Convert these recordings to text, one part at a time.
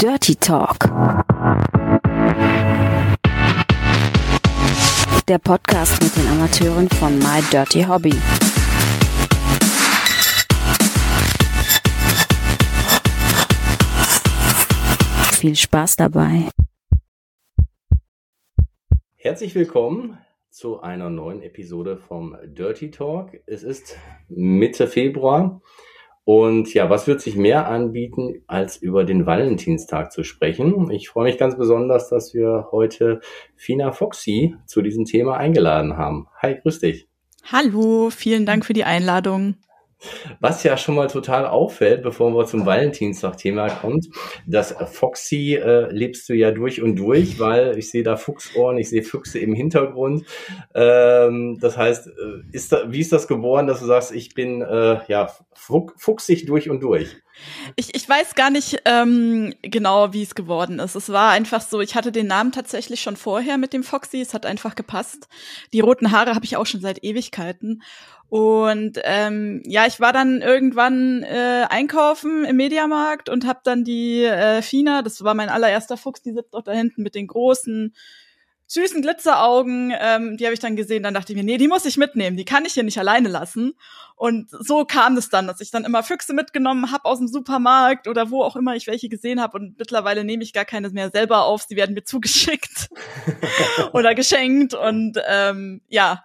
Dirty Talk. Der Podcast mit den Amateuren von My Dirty Hobby. Viel Spaß dabei. Herzlich willkommen zu einer neuen Episode vom Dirty Talk. Es ist Mitte Februar und ja, was wird sich mehr anbieten, als über den Valentinstag zu sprechen? Ich freue mich ganz besonders, dass wir heute Fina Foxy zu diesem Thema eingeladen haben. Hi, grüß dich. Hallo, vielen Dank für die Einladung. Was ja schon mal total auffällt, bevor wir zum Valentinstag-Thema kommt, das Foxy äh, lebst du ja durch und durch, weil ich sehe da Fuchsohren, ich sehe Füchse im Hintergrund. Ähm, das heißt, äh, ist da, wie ist das geboren, dass du sagst, ich bin äh, ja fuchsig durch und durch? Ich, ich weiß gar nicht ähm, genau, wie es geworden ist. Es war einfach so, ich hatte den Namen tatsächlich schon vorher mit dem Foxy, es hat einfach gepasst. Die roten Haare habe ich auch schon seit Ewigkeiten. Und ähm, ja, ich war dann irgendwann äh, einkaufen im Mediamarkt und habe dann die äh, Fina, das war mein allererster Fuchs, die sitzt auch da hinten mit den großen süßen Glitzeraugen, ähm, die habe ich dann gesehen, dann dachte ich mir, nee, die muss ich mitnehmen, die kann ich hier nicht alleine lassen. Und so kam es dann, dass ich dann immer Füchse mitgenommen habe aus dem Supermarkt oder wo auch immer ich welche gesehen habe. Und mittlerweile nehme ich gar keine mehr selber auf, sie werden mir zugeschickt oder geschenkt. Und ähm, ja,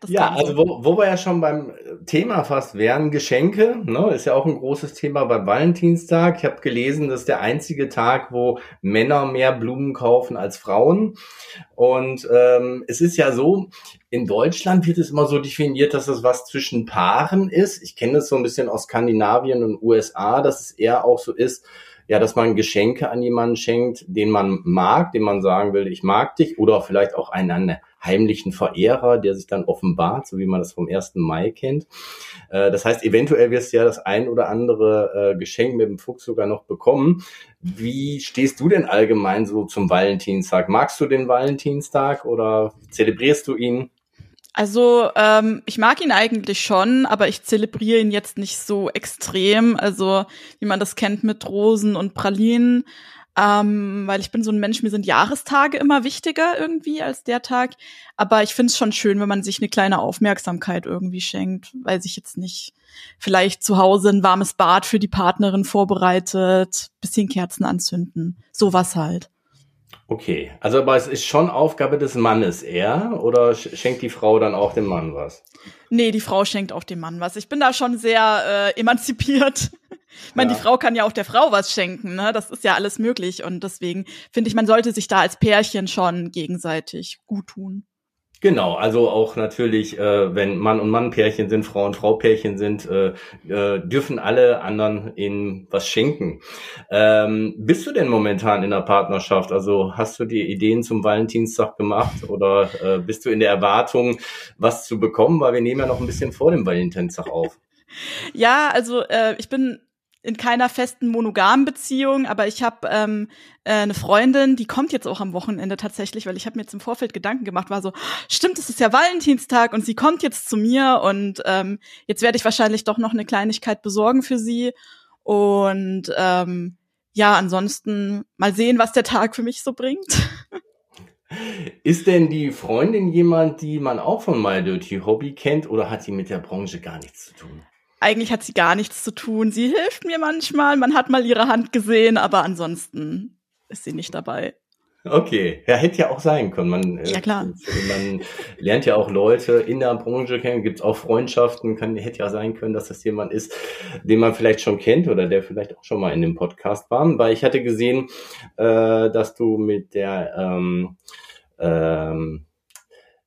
das ja, also wo, wo wir ja schon beim Thema fast wären, Geschenke, ne, ist ja auch ein großes Thema beim Valentinstag. Ich habe gelesen, das ist der einzige Tag, wo Männer mehr Blumen kaufen als Frauen. Und ähm, es ist ja so, in Deutschland wird es immer so definiert, dass es was zwischen Paaren ist. Ich kenne das so ein bisschen aus Skandinavien und USA, dass es eher auch so ist, ja, dass man Geschenke an jemanden schenkt, den man mag, den man sagen will, ich mag dich, oder vielleicht auch einen heimlichen Verehrer, der sich dann offenbart, so wie man das vom 1. Mai kennt. Äh, das heißt, eventuell wirst du ja das ein oder andere äh, Geschenk mit dem Fuchs sogar noch bekommen. Wie stehst du denn allgemein so zum Valentinstag? Magst du den Valentinstag oder zelebrierst du ihn? Also ähm, ich mag ihn eigentlich schon, aber ich zelebriere ihn jetzt nicht so extrem. Also wie man das kennt mit Rosen und Pralinen. Ähm, weil ich bin so ein Mensch, mir sind Jahrestage immer wichtiger irgendwie als der Tag. Aber ich finde es schon schön, wenn man sich eine kleine Aufmerksamkeit irgendwie schenkt, weil sich jetzt nicht vielleicht zu Hause ein warmes Bad für die Partnerin vorbereitet, bisschen Kerzen anzünden, sowas halt. Okay, also aber es ist schon Aufgabe des Mannes eher oder schenkt die Frau dann auch dem Mann was? Nee, die Frau schenkt auch dem Mann was. Ich bin da schon sehr äh, emanzipiert. Ich meine, ja. die Frau kann ja auch der Frau was schenken, ne? Das ist ja alles möglich und deswegen finde ich, man sollte sich da als Pärchen schon gegenseitig gut tun. Genau, also auch natürlich, äh, wenn Mann und Mann Pärchen sind, Frau und Frau Pärchen sind, äh, äh, dürfen alle anderen ihnen was schenken. Ähm, bist du denn momentan in der Partnerschaft? Also hast du dir Ideen zum Valentinstag gemacht oder äh, bist du in der Erwartung, was zu bekommen? Weil wir nehmen ja noch ein bisschen vor dem Valentinstag auf. Ja, also äh, ich bin in keiner festen monogamen Beziehung, aber ich habe ähm, äh, eine Freundin, die kommt jetzt auch am Wochenende tatsächlich, weil ich habe mir jetzt im Vorfeld Gedanken gemacht, war so, stimmt, es ist ja Valentinstag und sie kommt jetzt zu mir und ähm, jetzt werde ich wahrscheinlich doch noch eine Kleinigkeit besorgen für sie und ähm, ja, ansonsten mal sehen, was der Tag für mich so bringt. Ist denn die Freundin jemand, die man auch von My Dirty Hobby kennt oder hat sie mit der Branche gar nichts zu tun? Eigentlich hat sie gar nichts zu tun. Sie hilft mir manchmal, man hat mal ihre Hand gesehen, aber ansonsten ist sie nicht dabei. Okay, ja, hätte ja auch sein können. Man, äh, ja, klar. man lernt ja auch Leute in der Branche kennen, gibt es auch Freundschaften, kann, hätte ja sein können, dass das jemand ist, den man vielleicht schon kennt oder der vielleicht auch schon mal in dem Podcast war. Weil ich hatte gesehen, äh, dass du mit der ähm, ähm,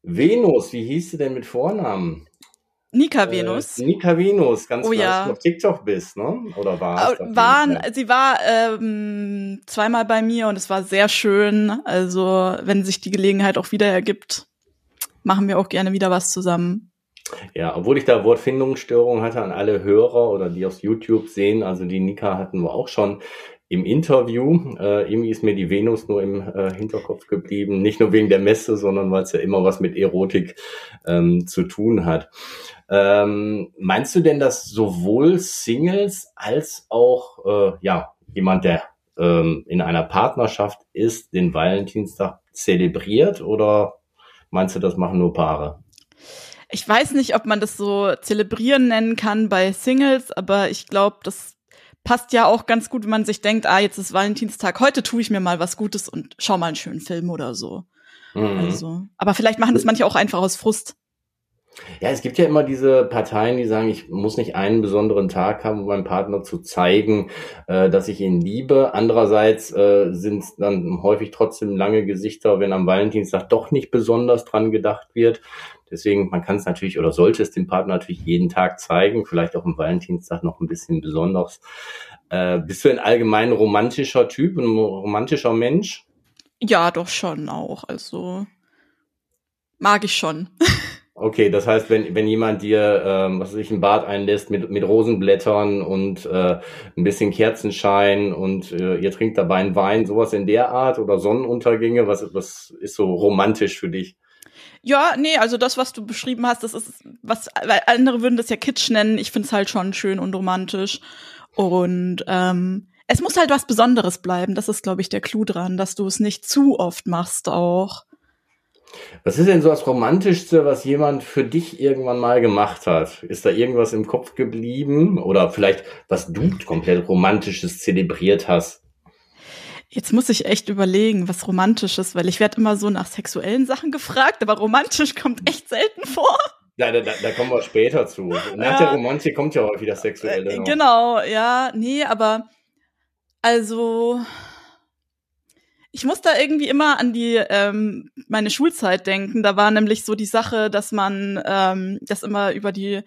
Venus, wie hieß sie denn mit Vornamen? Nika Venus. Äh, Nika Venus, ganz oh, klar, ja. du auf TikTok bist, ne? Oder war es? Waren, sie war ähm, zweimal bei mir und es war sehr schön. Also, wenn sich die Gelegenheit auch wieder ergibt, machen wir auch gerne wieder was zusammen. Ja, obwohl ich da Wortfindungsstörungen hatte an alle Hörer oder die aus YouTube sehen, also die Nika hatten wir auch schon im Interview. Äh, irgendwie ist mir die Venus nur im äh, Hinterkopf geblieben. Nicht nur wegen der Messe, sondern weil es ja immer was mit Erotik ähm, zu tun hat. Ähm, meinst du denn, dass sowohl Singles als auch äh, ja jemand, der ähm, in einer Partnerschaft ist, den Valentinstag zelebriert oder meinst du, das machen nur Paare? Ich weiß nicht, ob man das so zelebrieren nennen kann bei Singles, aber ich glaube, das passt ja auch ganz gut, wenn man sich denkt, ah, jetzt ist Valentinstag, heute tue ich mir mal was Gutes und schau mal einen schönen Film oder so. Mhm. Also, aber vielleicht machen das manche auch einfach aus Frust. Ja, es gibt ja immer diese Parteien, die sagen, ich muss nicht einen besonderen Tag haben, um meinem Partner zu zeigen, äh, dass ich ihn liebe. Andererseits äh, sind es dann häufig trotzdem lange Gesichter, wenn am Valentinstag doch nicht besonders dran gedacht wird. Deswegen, man kann es natürlich oder sollte es dem Partner natürlich jeden Tag zeigen, vielleicht auch am Valentinstag noch ein bisschen besonders. Äh, bist du ein allgemein romantischer Typ, ein romantischer Mensch? Ja, doch schon auch. Also mag ich schon. Okay, das heißt, wenn, wenn jemand dir, ähm, was weiß ich, ein Bad einlässt mit, mit Rosenblättern und äh, ein bisschen Kerzenschein und äh, ihr trinkt dabei einen Wein, sowas in der Art oder Sonnenuntergänge, was, was ist so romantisch für dich? Ja, nee, also das, was du beschrieben hast, das ist was, weil andere würden das ja Kitsch nennen. Ich find's halt schon schön und romantisch. Und ähm, es muss halt was Besonderes bleiben. Das ist, glaube ich, der Clou dran, dass du es nicht zu oft machst auch. Was ist denn so das Romantischste, was jemand für dich irgendwann mal gemacht hat? Ist da irgendwas im Kopf geblieben? Oder vielleicht, was du komplett Romantisches zelebriert hast? Jetzt muss ich echt überlegen, was Romantisches, weil ich werde immer so nach sexuellen Sachen gefragt, aber romantisch kommt echt selten vor. Ja, da, da, da kommen wir später zu. Nach ja. der Romantik kommt ja häufig das Sexuelle. Noch. Genau, ja, nee, aber also ich muss da irgendwie immer an die ähm, meine Schulzeit denken. Da war nämlich so die Sache, dass man, ähm, dass immer über die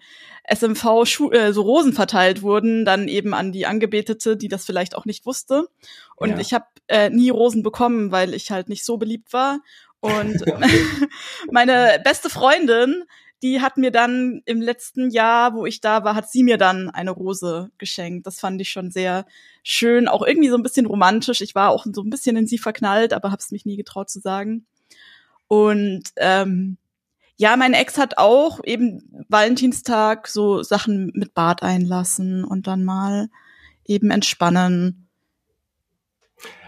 SMV Schu äh, so Rosen verteilt wurden, dann eben an die Angebetete, die das vielleicht auch nicht wusste. Und ja. ich habe äh, nie Rosen bekommen, weil ich halt nicht so beliebt war. Und meine beste Freundin, die hat mir dann im letzten Jahr, wo ich da war, hat sie mir dann eine Rose geschenkt. Das fand ich schon sehr schön, auch irgendwie so ein bisschen romantisch. Ich war auch so ein bisschen in sie verknallt, aber habe es mich nie getraut zu sagen. Und ähm, ja, mein Ex hat auch eben Valentinstag so Sachen mit Bad einlassen und dann mal eben entspannen.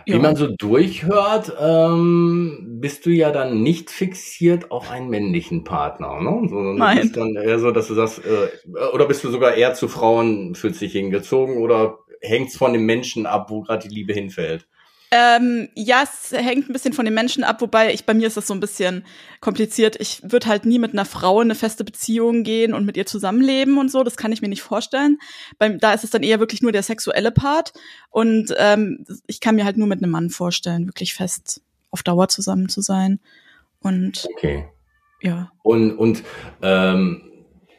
Wie ja. man so durchhört, ähm, bist du ja dann nicht fixiert auf einen männlichen Partner, ne? Sondern Nein. bist dann eher so, dass du sagst, äh, oder bist du sogar eher zu Frauen für sich hingezogen oder hängt's von dem Menschen ab, wo gerade die Liebe hinfällt? Ähm, ja, es hängt ein bisschen von den Menschen ab, wobei ich bei mir ist das so ein bisschen kompliziert. Ich würde halt nie mit einer Frau in eine feste Beziehung gehen und mit ihr zusammenleben und so. Das kann ich mir nicht vorstellen. Beim, da ist es dann eher wirklich nur der sexuelle Part. Und ähm, ich kann mir halt nur mit einem Mann vorstellen, wirklich fest auf Dauer zusammen zu sein. Und okay. ja. Und, und ähm,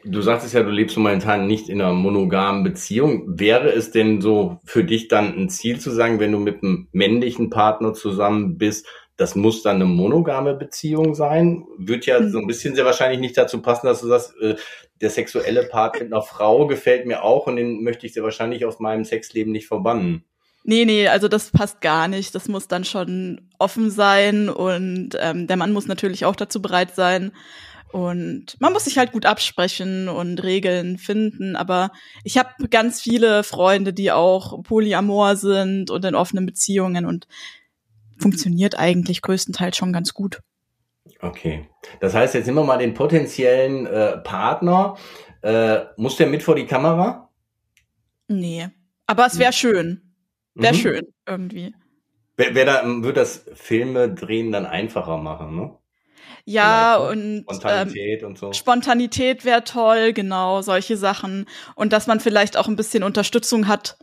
Du sagtest ja, du lebst momentan nicht in einer monogamen Beziehung. Wäre es denn so für dich dann ein Ziel zu sagen, wenn du mit einem männlichen Partner zusammen bist, das muss dann eine monogame Beziehung sein? Wird ja so ein bisschen sehr wahrscheinlich nicht dazu passen, dass du sagst, äh, der sexuelle Part mit einer Frau gefällt mir auch und den möchte ich sehr wahrscheinlich aus meinem Sexleben nicht verbannen. Nee, nee, also das passt gar nicht. Das muss dann schon offen sein und ähm, der Mann muss natürlich auch dazu bereit sein. Und man muss sich halt gut absprechen und Regeln finden. Aber ich habe ganz viele Freunde, die auch polyamor sind und in offenen Beziehungen und funktioniert eigentlich größtenteils schon ganz gut. Okay. Das heißt, jetzt nehmen wir mal den potenziellen äh, Partner. Äh, muss der mit vor die Kamera? Nee. Aber es wäre schön. Wäre mhm. schön, irgendwie. Wer, wer da, wird das Filme drehen dann einfacher machen, ne? Ja, und Spontanität ähm, und so. Spontanität wäre toll, genau, solche Sachen. Und dass man vielleicht auch ein bisschen Unterstützung hat,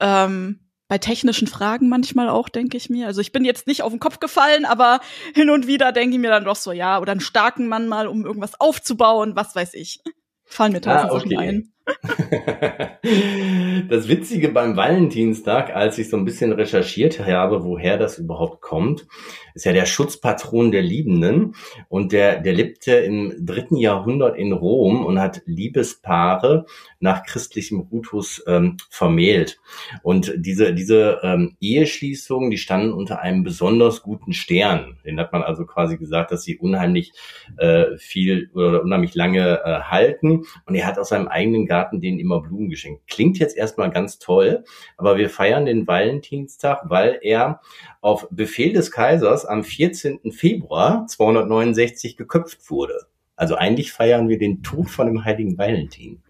ähm, bei technischen Fragen manchmal auch, denke ich mir. Also ich bin jetzt nicht auf den Kopf gefallen, aber hin und wieder denke ich mir dann doch so, ja, oder einen starken Mann mal, um irgendwas aufzubauen, was weiß ich. Fallen mir tausend ah, okay. Sachen ein. das Witzige beim Valentinstag, als ich so ein bisschen recherchiert habe, woher das überhaupt kommt, ist ja der Schutzpatron der Liebenden und der, der lebte im dritten Jahrhundert in Rom und hat Liebespaare nach christlichem Ritus ähm, vermählt. Und diese, diese ähm, Eheschließungen, die standen unter einem besonders guten Stern. Den hat man also quasi gesagt, dass sie unheimlich äh, viel oder unheimlich lange äh, halten. Und er hat aus seinem eigenen Garten denen immer Blumen geschenkt. Klingt jetzt erstmal ganz toll. Aber wir feiern den Valentinstag, weil er auf Befehl des Kaisers am 14. Februar 269 geköpft wurde. Also eigentlich feiern wir den Tod von dem heiligen Valentin.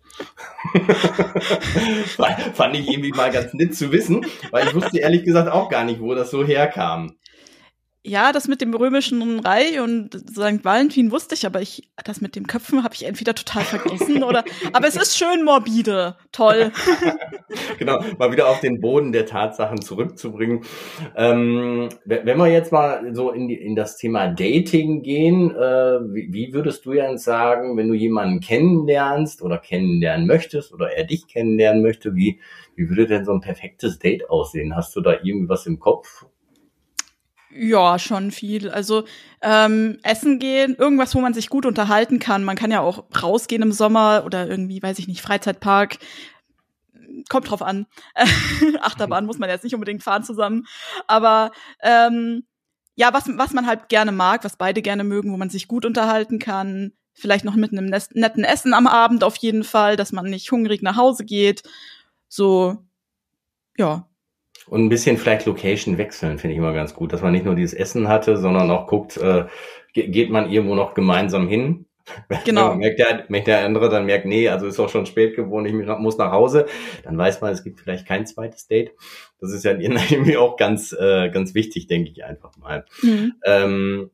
Fand ich irgendwie mal ganz nett zu wissen, weil ich wusste ehrlich gesagt auch gar nicht, wo das so herkam. Ja, das mit dem römischen Reich und St. Valentin wusste ich, aber ich, das mit dem Köpfen habe ich entweder total vergessen oder, aber es ist schön morbide. Toll. genau, mal wieder auf den Boden der Tatsachen zurückzubringen. Ähm, wenn wir jetzt mal so in, die, in das Thema Dating gehen, äh, wie, wie würdest du jetzt sagen, wenn du jemanden kennenlernst oder kennenlernen möchtest oder er dich kennenlernen möchte, wie, wie würde denn so ein perfektes Date aussehen? Hast du da irgendwie was im Kopf? Ja, schon viel. Also ähm, essen gehen, irgendwas, wo man sich gut unterhalten kann. Man kann ja auch rausgehen im Sommer oder irgendwie, weiß ich nicht, Freizeitpark. Kommt drauf an. Achterbahn muss man jetzt nicht unbedingt fahren zusammen. Aber ähm, ja, was, was man halt gerne mag, was beide gerne mögen, wo man sich gut unterhalten kann. Vielleicht noch mit einem netten Essen am Abend auf jeden Fall, dass man nicht hungrig nach Hause geht. So, ja, und ein bisschen vielleicht Location wechseln, finde ich immer ganz gut, dass man nicht nur dieses Essen hatte, sondern auch guckt, äh, geht man irgendwo noch gemeinsam hin. Genau. merkt, der, merkt der andere dann merkt, nee, also ist auch schon spät geworden, ich muss nach Hause. Dann weiß man, es gibt vielleicht kein zweites Date. Das ist ja irgendwie auch ganz, äh, ganz wichtig, denke ich einfach mal. Mhm. Ähm,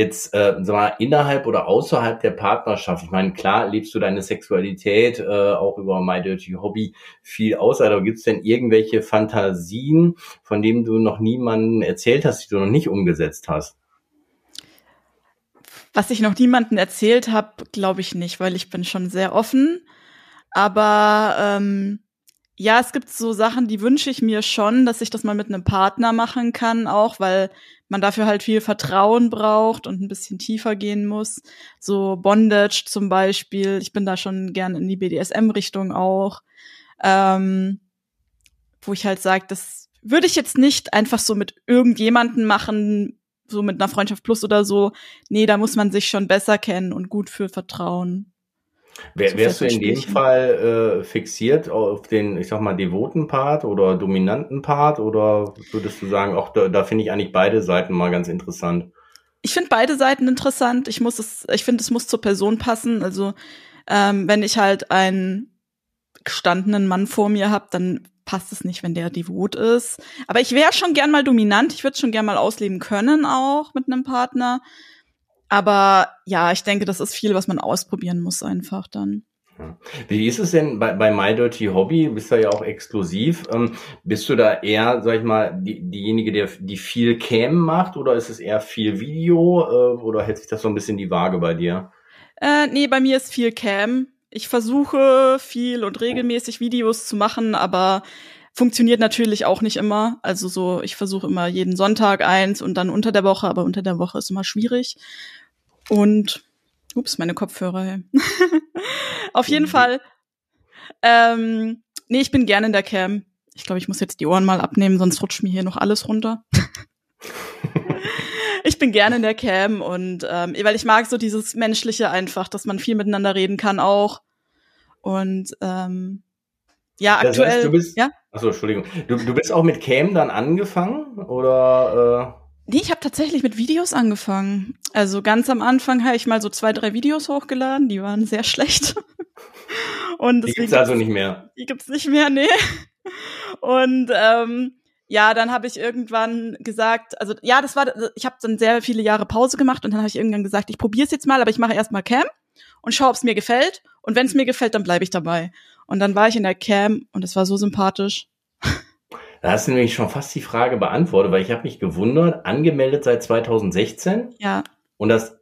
jetzt äh, mal, innerhalb oder außerhalb der Partnerschaft, ich meine, klar lebst du deine Sexualität äh, auch über My Dirty Hobby viel aus, aber gibt es denn irgendwelche Fantasien, von denen du noch niemanden erzählt hast, die du noch nicht umgesetzt hast? Was ich noch niemanden erzählt habe, glaube ich nicht, weil ich bin schon sehr offen. Aber ähm, ja, es gibt so Sachen, die wünsche ich mir schon, dass ich das mal mit einem Partner machen kann, auch weil man dafür halt viel Vertrauen braucht und ein bisschen tiefer gehen muss. So Bondage zum Beispiel. Ich bin da schon gern in die BDSM-Richtung auch. Ähm, wo ich halt sage, das würde ich jetzt nicht einfach so mit irgendjemanden machen, so mit einer Freundschaft plus oder so. Nee, da muss man sich schon besser kennen und gut für vertrauen. Wär, wärst du in dem Fall äh, fixiert auf den, ich sag mal, devoten Part oder dominanten Part oder würdest du sagen, auch da, da finde ich eigentlich beide Seiten mal ganz interessant? Ich finde beide Seiten interessant. Ich muss es, ich finde, es muss zur Person passen. Also ähm, wenn ich halt einen gestandenen Mann vor mir habe, dann passt es nicht, wenn der devot ist. Aber ich wäre schon gern mal dominant. Ich würde schon gern mal ausleben können auch mit einem Partner. Aber ja, ich denke, das ist viel, was man ausprobieren muss einfach dann. Wie ist es denn bei, bei My Dirty Hobby? Du bist da ja auch exklusiv. Ähm, bist du da eher, sag ich mal, die, diejenige, der, die viel Cam macht oder ist es eher viel Video äh, oder hält sich das so ein bisschen die Waage bei dir? Äh, nee, bei mir ist viel Cam. Ich versuche viel und regelmäßig Videos zu machen, aber Funktioniert natürlich auch nicht immer. Also so, ich versuche immer jeden Sonntag eins und dann unter der Woche, aber unter der Woche ist immer schwierig. Und ups, meine Kopfhörer. Auf jeden mhm. Fall. Ähm, nee, ich bin gerne in der Cam. Ich glaube, ich muss jetzt die Ohren mal abnehmen, sonst rutscht mir hier noch alles runter. ich bin gerne in der Cam und ähm, weil ich mag so dieses Menschliche einfach, dass man viel miteinander reden kann auch. Und ähm, ja, aktuell. Das heißt, du bist, ja? Achso, Entschuldigung. Du, du bist auch mit Cam dann angefangen oder? Nee, ich habe tatsächlich mit Videos angefangen. Also ganz am Anfang habe ich mal so zwei, drei Videos hochgeladen, die waren sehr schlecht. Und die gibt's also nicht mehr. Die gibt's nicht mehr, nee. Und ähm, ja, dann habe ich irgendwann gesagt, also ja, das war, ich habe dann sehr viele Jahre Pause gemacht und dann habe ich irgendwann gesagt, ich probiere es jetzt mal, aber ich mache erstmal Cam und schaue, ob es mir gefällt. Und wenn es mir gefällt, dann bleibe ich dabei. Und dann war ich in der Cam und es war so sympathisch. Da hast du nämlich schon fast die Frage beantwortet, weil ich habe mich gewundert, angemeldet seit 2016. Ja. Und das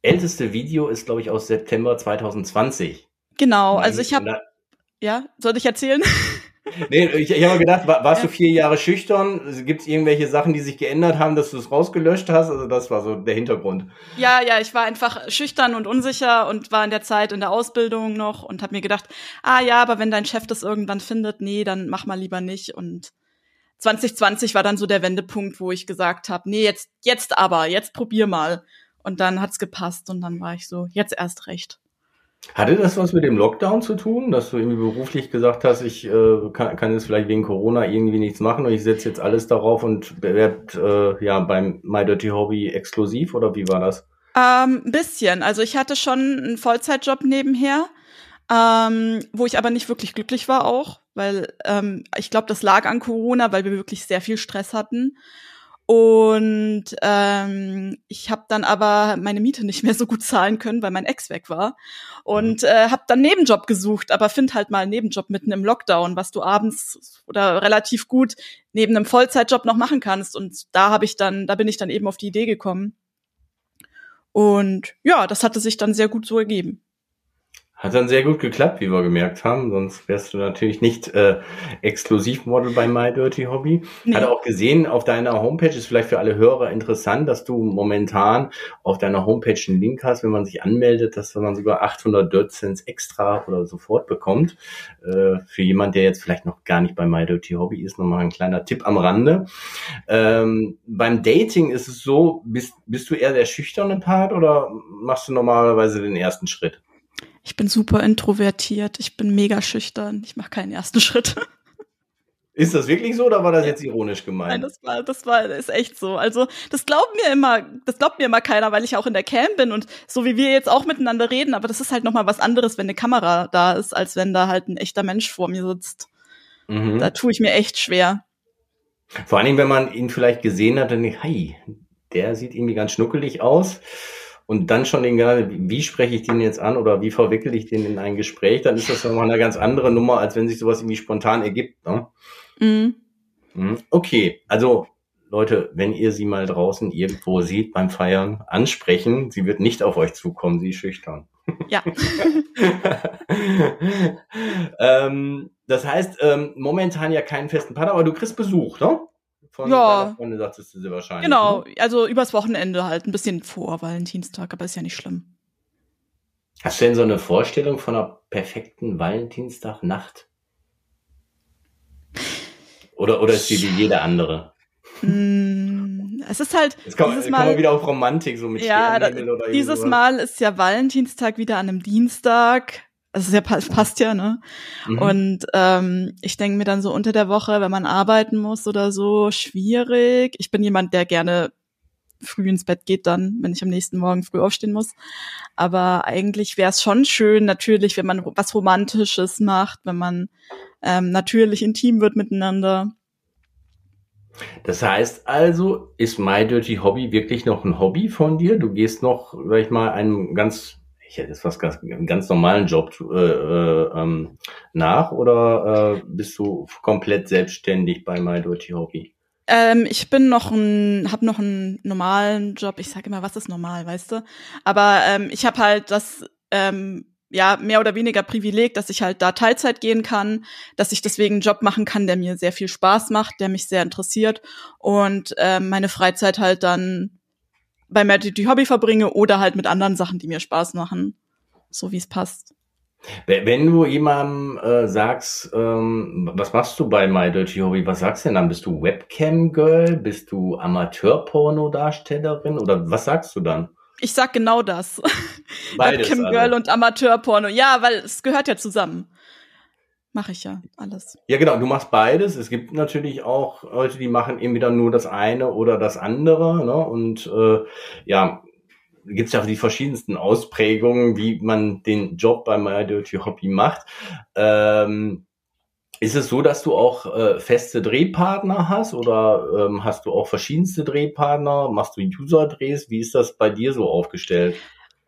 älteste Video ist, glaube ich, aus September 2020. Genau, also ich habe. Ja, soll ich erzählen? nee, ich, ich habe gedacht, war, warst ja. du vier Jahre schüchtern? Gibt es irgendwelche Sachen, die sich geändert haben, dass du es rausgelöscht hast? Also das war so der Hintergrund. Ja, ja, ich war einfach schüchtern und unsicher und war in der Zeit in der Ausbildung noch und habe mir gedacht, ah ja, aber wenn dein Chef das irgendwann findet, nee, dann mach mal lieber nicht. Und 2020 war dann so der Wendepunkt, wo ich gesagt habe, nee, jetzt, jetzt aber, jetzt probier mal. Und dann hat's gepasst und dann war ich so, jetzt erst recht. Hatte das was mit dem Lockdown zu tun, dass du irgendwie beruflich gesagt hast, ich äh, kann, kann jetzt vielleicht wegen Corona irgendwie nichts machen und ich setze jetzt alles darauf und werde äh, ja beim My Dirty Hobby exklusiv oder wie war das? Ähm, ein bisschen. Also ich hatte schon einen Vollzeitjob nebenher, ähm, wo ich aber nicht wirklich glücklich war auch, weil ähm, ich glaube, das lag an Corona, weil wir wirklich sehr viel Stress hatten. Und ähm, ich habe dann aber meine Miete nicht mehr so gut zahlen können, weil mein Ex weg war. Und mhm. äh, habe dann Nebenjob gesucht, aber find halt mal einen Nebenjob mitten im Lockdown, was du abends oder relativ gut neben einem Vollzeitjob noch machen kannst. Und da habe ich dann, da bin ich dann eben auf die Idee gekommen. Und ja, das hatte sich dann sehr gut so ergeben. Hat dann sehr gut geklappt, wie wir gemerkt haben. Sonst wärst du natürlich nicht äh, Exklusivmodel bei My Dirty Hobby. Nee. Hatte auch gesehen, auf deiner Homepage ist vielleicht für alle Hörer interessant, dass du momentan auf deiner Homepage einen Link hast, wenn man sich anmeldet, dass man sogar 800 Dirt Cents extra oder sofort bekommt. Äh, für jemand, der jetzt vielleicht noch gar nicht bei My Dirty Hobby ist, nochmal ein kleiner Tipp am Rande. Ähm, beim Dating ist es so, bist, bist du eher der schüchterne Part oder machst du normalerweise den ersten Schritt? Ich bin super introvertiert, ich bin mega schüchtern, ich mache keinen ersten Schritt. Ist das wirklich so oder war das jetzt ironisch gemeint? Nein, das war, das war, das ist echt so. Also, das glaubt mir immer, das glaubt mir immer keiner, weil ich auch in der Cam bin und so wie wir jetzt auch miteinander reden, aber das ist halt nochmal was anderes, wenn eine Kamera da ist, als wenn da halt ein echter Mensch vor mir sitzt. Mhm. Da tue ich mir echt schwer. Vor allen Dingen, wenn man ihn vielleicht gesehen hat, dann denkt, hey, der sieht irgendwie ganz schnuckelig aus und dann schon den gerade, wie spreche ich den jetzt an oder wie verwickle ich den in ein Gespräch, dann ist das nochmal eine ganz andere Nummer, als wenn sich sowas irgendwie spontan ergibt. Ne? Mhm. mhm. Okay, also Leute, wenn ihr sie mal draußen irgendwo seht beim Feiern, ansprechen. Sie wird nicht auf euch zukommen, sie ist schüchtern. Ja. ähm, das heißt, ähm, momentan ja keinen festen Partner, aber du kriegst Besuch, ne? Von ja. deiner Freundin, sagtest du sie wahrscheinlich. Genau, ne? also übers Wochenende halt, ein bisschen vor Valentinstag, aber ist ja nicht schlimm. Hast du denn so eine Vorstellung von einer perfekten Valentinstag-Nacht? Oder, oder ist die wie jede andere? Mm, es ist halt. Jetzt kommen, dieses Mal, wir wieder auf Romantik, so mit ja, da, Dieses Mal ist ja Valentinstag wieder an einem Dienstag. Also es ja, passt ja, ne? Mhm. Und ähm, ich denke mir dann so unter der Woche, wenn man arbeiten muss oder so, schwierig. Ich bin jemand, der gerne früh ins Bett geht dann, wenn ich am nächsten Morgen früh aufstehen muss. Aber eigentlich wäre es schon schön, natürlich, wenn man was Romantisches macht, wenn man ähm, natürlich intim wird miteinander. Das heißt also, ist My Dirty Hobby wirklich noch ein Hobby von dir? Du gehst noch, sag ich mal, einem ganz ich hätte jetzt was ganz, einen ganz normalen Job äh, äh, ähm, nach oder äh, bist du komplett selbstständig bei My Dirty Hobby? Ähm, ich bin noch ein, habe noch einen normalen Job. Ich sage immer, was ist normal, weißt du? Aber ähm, ich habe halt das ähm, ja mehr oder weniger Privileg, dass ich halt da Teilzeit gehen kann, dass ich deswegen einen Job machen kann, der mir sehr viel Spaß macht, der mich sehr interessiert und ähm, meine Freizeit halt dann bei Mad die Hobby verbringe oder halt mit anderen Sachen, die mir Spaß machen, so wie es passt. Wenn du jemandem äh, sagst, ähm, was machst du bei My Dirty Hobby, was sagst du denn dann? Bist du Webcam-Girl? Bist du Amateur-Porno-Darstellerin? Oder was sagst du dann? Ich sag genau das. Webcam-Girl also. und Amateur-Porno. Ja, weil es gehört ja zusammen. Mache ich ja alles. Ja, genau, du machst beides. Es gibt natürlich auch Leute, die machen entweder nur das eine oder das andere. Ne? Und äh, ja, gibt es ja die verschiedensten Ausprägungen, wie man den Job bei My Dirty Hobby macht. Ähm, ist es so, dass du auch äh, feste Drehpartner hast oder ähm, hast du auch verschiedenste Drehpartner? Machst du User-Drehs? Wie ist das bei dir so aufgestellt?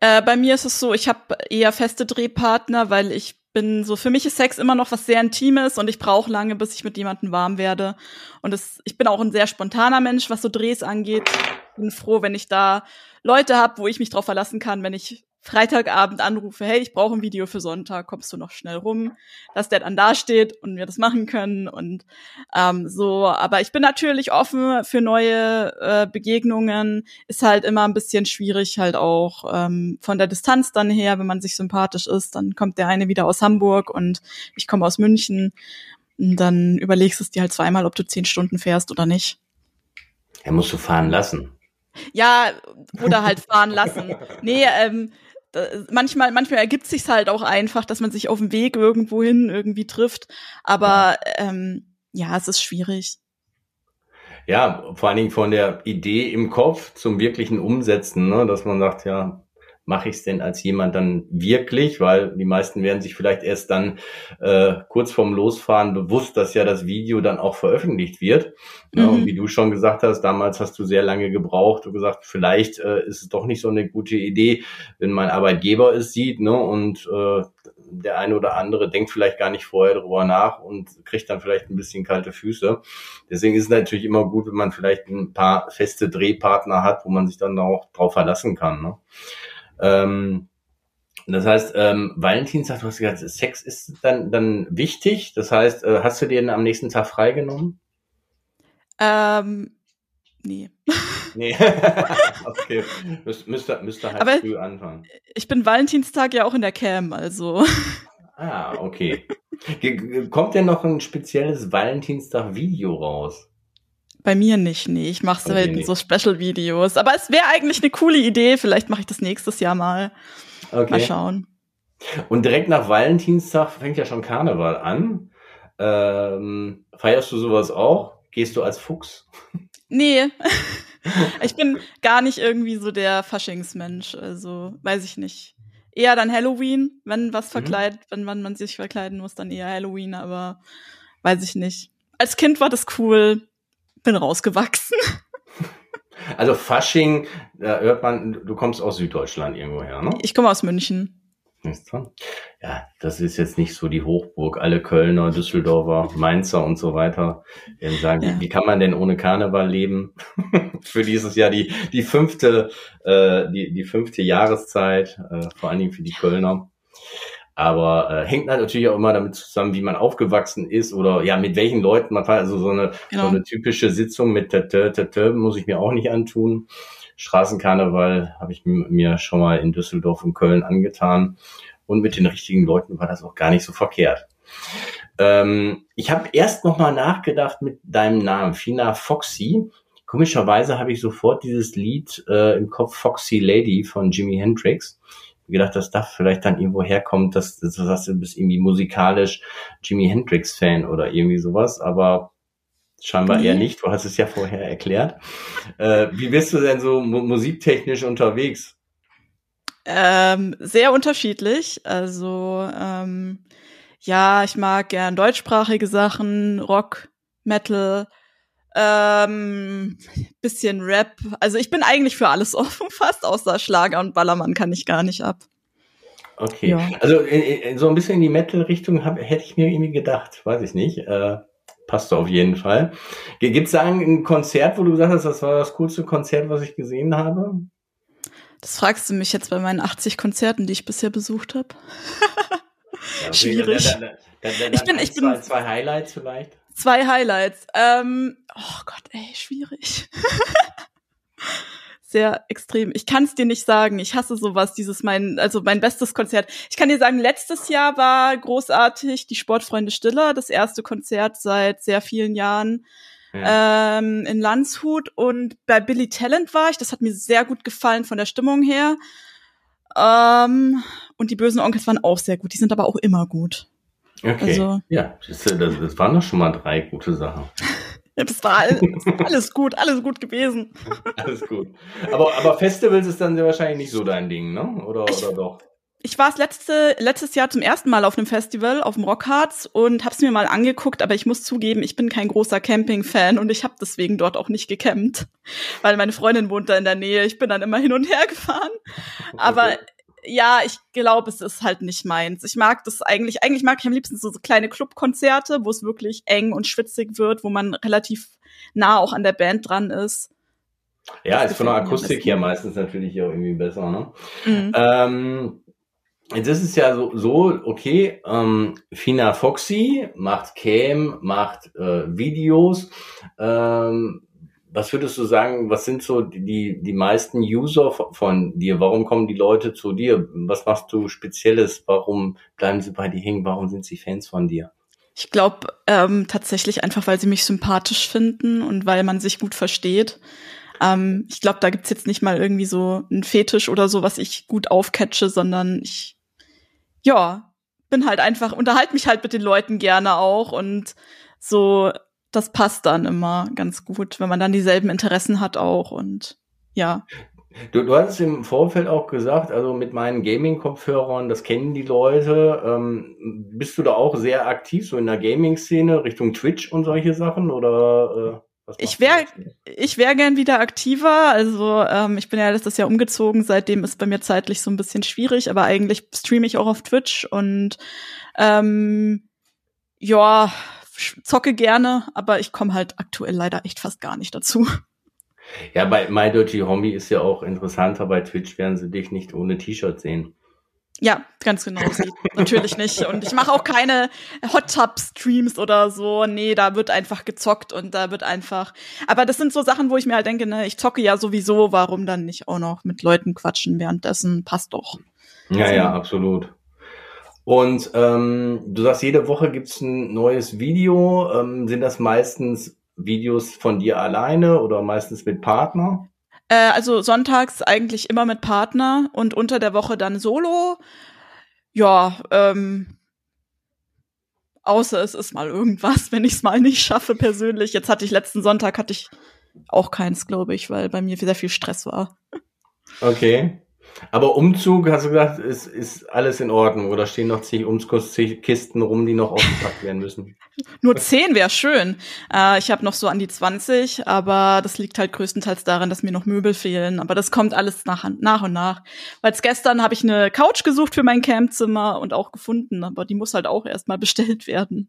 Äh, bei mir ist es so, ich habe eher feste Drehpartner, weil ich bin so, für mich ist Sex immer noch was sehr Intimes und ich brauche lange, bis ich mit jemandem warm werde. Und es, ich bin auch ein sehr spontaner Mensch, was so Drehs angeht. Bin froh, wenn ich da Leute habe, wo ich mich drauf verlassen kann, wenn ich Freitagabend anrufe, hey, ich brauche ein Video für Sonntag, kommst du noch schnell rum, dass der dann da steht und wir das machen können und ähm, so. Aber ich bin natürlich offen für neue äh, Begegnungen. Ist halt immer ein bisschen schwierig, halt auch ähm, von der Distanz dann her, wenn man sich sympathisch ist, dann kommt der eine wieder aus Hamburg und ich komme aus München. Und dann überlegst du es dir halt zweimal, ob du zehn Stunden fährst oder nicht. Er musst du fahren lassen. Ja, oder halt fahren lassen. Nee, ähm, manchmal, manchmal ergibt sich's halt auch einfach, dass man sich auf dem Weg irgendwo hin irgendwie trifft. Aber ähm, ja, es ist schwierig. Ja, vor allen Dingen von der Idee im Kopf zum wirklichen Umsetzen, ne? dass man sagt, ja, mache ich es denn als jemand dann wirklich? Weil die meisten werden sich vielleicht erst dann äh, kurz vorm Losfahren bewusst, dass ja das Video dann auch veröffentlicht wird. Mhm. Ja, und wie du schon gesagt hast, damals hast du sehr lange gebraucht und gesagt, vielleicht äh, ist es doch nicht so eine gute Idee, wenn mein Arbeitgeber es sieht, ne? Und äh, der eine oder andere denkt vielleicht gar nicht vorher darüber nach und kriegt dann vielleicht ein bisschen kalte Füße. Deswegen ist es natürlich immer gut, wenn man vielleicht ein paar feste Drehpartner hat, wo man sich dann auch drauf verlassen kann. Ne? Ähm, das heißt, ähm, Valentinstag, du hast gesagt, Sex ist dann, dann wichtig. Das heißt, äh, hast du dir am nächsten Tag freigenommen? Ähm, nee. Nee. okay. Müs müsste, müsste halt Aber früh anfangen. Ich bin Valentinstag ja auch in der Cam, also. Ah, okay. Kommt denn noch ein spezielles Valentinstag-Video raus? Bei mir nicht, nee. Ich mache selten so Special-Videos. Aber es wäre eigentlich eine coole Idee. Vielleicht mache ich das nächstes Jahr mal. Okay. Mal schauen. Und direkt nach Valentinstag fängt ja schon Karneval an. Ähm, feierst du sowas auch? Gehst du als Fuchs? Nee. ich bin gar nicht irgendwie so der Faschingsmensch. Also, weiß ich nicht. Eher dann Halloween, wenn was verkleidet, mhm. wenn man, man sich verkleiden muss, dann eher Halloween, aber weiß ich nicht. Als Kind war das cool bin rausgewachsen. Also Fasching, da hört man, du kommst aus Süddeutschland irgendwo her, ne? Ich komme aus München. Ja, das ist jetzt nicht so die Hochburg. Alle Kölner, Düsseldorfer, Mainzer und so weiter werden sagen, ja. wie kann man denn ohne Karneval leben? für dieses Jahr die, die fünfte, äh, die, die fünfte Jahreszeit, äh, vor allen Dingen für die Kölner. Aber äh, hängt halt natürlich auch immer damit zusammen, wie man aufgewachsen ist oder ja, mit welchen Leuten man fährt. Also so eine, genau. so eine typische Sitzung mit Tete, Tete muss ich mir auch nicht antun. Straßenkarneval habe ich mir schon mal in Düsseldorf und Köln angetan. Und mit den richtigen Leuten war das auch gar nicht so verkehrt. Ähm, ich habe erst noch mal nachgedacht mit deinem Namen, Fina Foxy. Komischerweise habe ich sofort dieses Lied äh, im Kopf Foxy Lady von Jimi Hendrix gedacht, dass das vielleicht dann irgendwo herkommt, dass, dass, dass du bist irgendwie musikalisch Jimi Hendrix Fan oder irgendwie sowas, aber scheinbar eher nicht. Du hast es ja vorher erklärt. Äh, wie bist du denn so mu musiktechnisch unterwegs? Ähm, sehr unterschiedlich. Also ähm, ja, ich mag gern deutschsprachige Sachen, Rock, Metal, ähm, bisschen Rap. Also ich bin eigentlich für alles offen, fast außer Schlager und Ballermann kann ich gar nicht ab. Okay, ja. also in, in, so ein bisschen in die Metal-Richtung hätte ich mir irgendwie gedacht, weiß ich nicht. Äh, passt auf jeden Fall. Gibt es da ein Konzert, wo du gesagt hast, das war das coolste Konzert, was ich gesehen habe? Das fragst du mich jetzt bei meinen 80 Konzerten, die ich bisher besucht habe. ja. Schwierig. Dann, dann, dann, ich bin, ich bin zwei, zwei Highlights vielleicht. Zwei Highlights. Ähm, oh Gott, ey, schwierig. Sehr extrem. Ich kann es dir nicht sagen. Ich hasse sowas, dieses mein, also mein bestes Konzert. Ich kann dir sagen, letztes Jahr war großartig die Sportfreunde Stiller, das erste Konzert seit sehr vielen Jahren. Ja. Ähm, in Landshut und bei Billy Talent war ich. Das hat mir sehr gut gefallen von der Stimmung her. Ähm, und die bösen Onkels waren auch sehr gut. Die sind aber auch immer gut. Okay. Also, ja, das, das, das waren doch schon mal drei gute Sachen. das war alles, alles gut, alles gut gewesen. alles gut. Aber, aber Festivals ist dann wahrscheinlich nicht so dein Ding, ne? Oder, ich, oder doch? Ich war letzte, letztes Jahr zum ersten Mal auf einem Festival, auf dem Rockharz und hab's mir mal angeguckt, aber ich muss zugeben, ich bin kein großer Camping-Fan und ich habe deswegen dort auch nicht gecampt, weil meine Freundin wohnt da in der Nähe. Ich bin dann immer hin und her gefahren. Aber okay ja, ich glaube, es ist halt nicht meins. Ich mag das eigentlich, eigentlich mag ich am liebsten so, so kleine Clubkonzerte, wo es wirklich eng und schwitzig wird, wo man relativ nah auch an der Band dran ist. Ja, das ist von der Akustik her meistens natürlich auch irgendwie besser, ne? Mhm. Ähm, Jetzt ist es ja so, so okay, ähm, Fina Foxy macht Cam, macht äh, Videos. Ähm, was würdest du sagen, was sind so die, die meisten User von dir? Warum kommen die Leute zu dir? Was machst du Spezielles? Warum bleiben sie bei dir hängen? Warum sind sie Fans von dir? Ich glaube ähm, tatsächlich einfach, weil sie mich sympathisch finden und weil man sich gut versteht. Ähm, ich glaube, da gibt's jetzt nicht mal irgendwie so einen Fetisch oder so, was ich gut aufcatche, sondern ich, ja, bin halt einfach, unterhalte mich halt mit den Leuten gerne auch und so, das passt dann immer ganz gut, wenn man dann dieselben Interessen hat auch und ja. Du, du hast im Vorfeld auch gesagt, also mit meinen Gaming-Kopfhörern, das kennen die Leute. Ähm, bist du da auch sehr aktiv, so in der Gaming-Szene, Richtung Twitch und solche Sachen? Oder äh, ich wäre ich wäre gern wieder aktiver. Also ähm, ich bin ja letztes Jahr umgezogen, seitdem ist bei mir zeitlich so ein bisschen schwierig, aber eigentlich streame ich auch auf Twitch und ähm, ja, zocke gerne, aber ich komme halt aktuell leider echt fast gar nicht dazu. Ja, bei My Dirty Homie ist ja auch interessanter. Bei Twitch werden sie dich nicht ohne T-Shirt sehen. Ja, ganz genau. natürlich nicht. Und ich mache auch keine Hot Tub Streams oder so. Nee, da wird einfach gezockt und da wird einfach. Aber das sind so Sachen, wo ich mir halt denke, ne, ich zocke ja sowieso, warum dann nicht auch noch mit Leuten quatschen währenddessen? Passt doch. Ja, so. ja, absolut. Und ähm, du sagst, jede Woche gibt's ein neues Video. Ähm, sind das meistens Videos von dir alleine oder meistens mit Partner? Äh, also sonntags eigentlich immer mit Partner und unter der Woche dann solo. Ja, ähm, außer es ist mal irgendwas, wenn ich es mal nicht schaffe persönlich. Jetzt hatte ich letzten Sonntag hatte ich auch keins, glaube ich, weil bei mir sehr viel Stress war. Okay. Aber Umzug, hast du gesagt, ist, ist alles in Ordnung oder stehen noch zig Umzugskisten rum, die noch ausgepackt werden müssen? Nur zehn wäre schön. Äh, ich habe noch so an die 20, aber das liegt halt größtenteils daran, dass mir noch Möbel fehlen. Aber das kommt alles nach, nach und nach. Weil gestern habe ich eine Couch gesucht für mein Campzimmer und auch gefunden, aber die muss halt auch erstmal bestellt werden.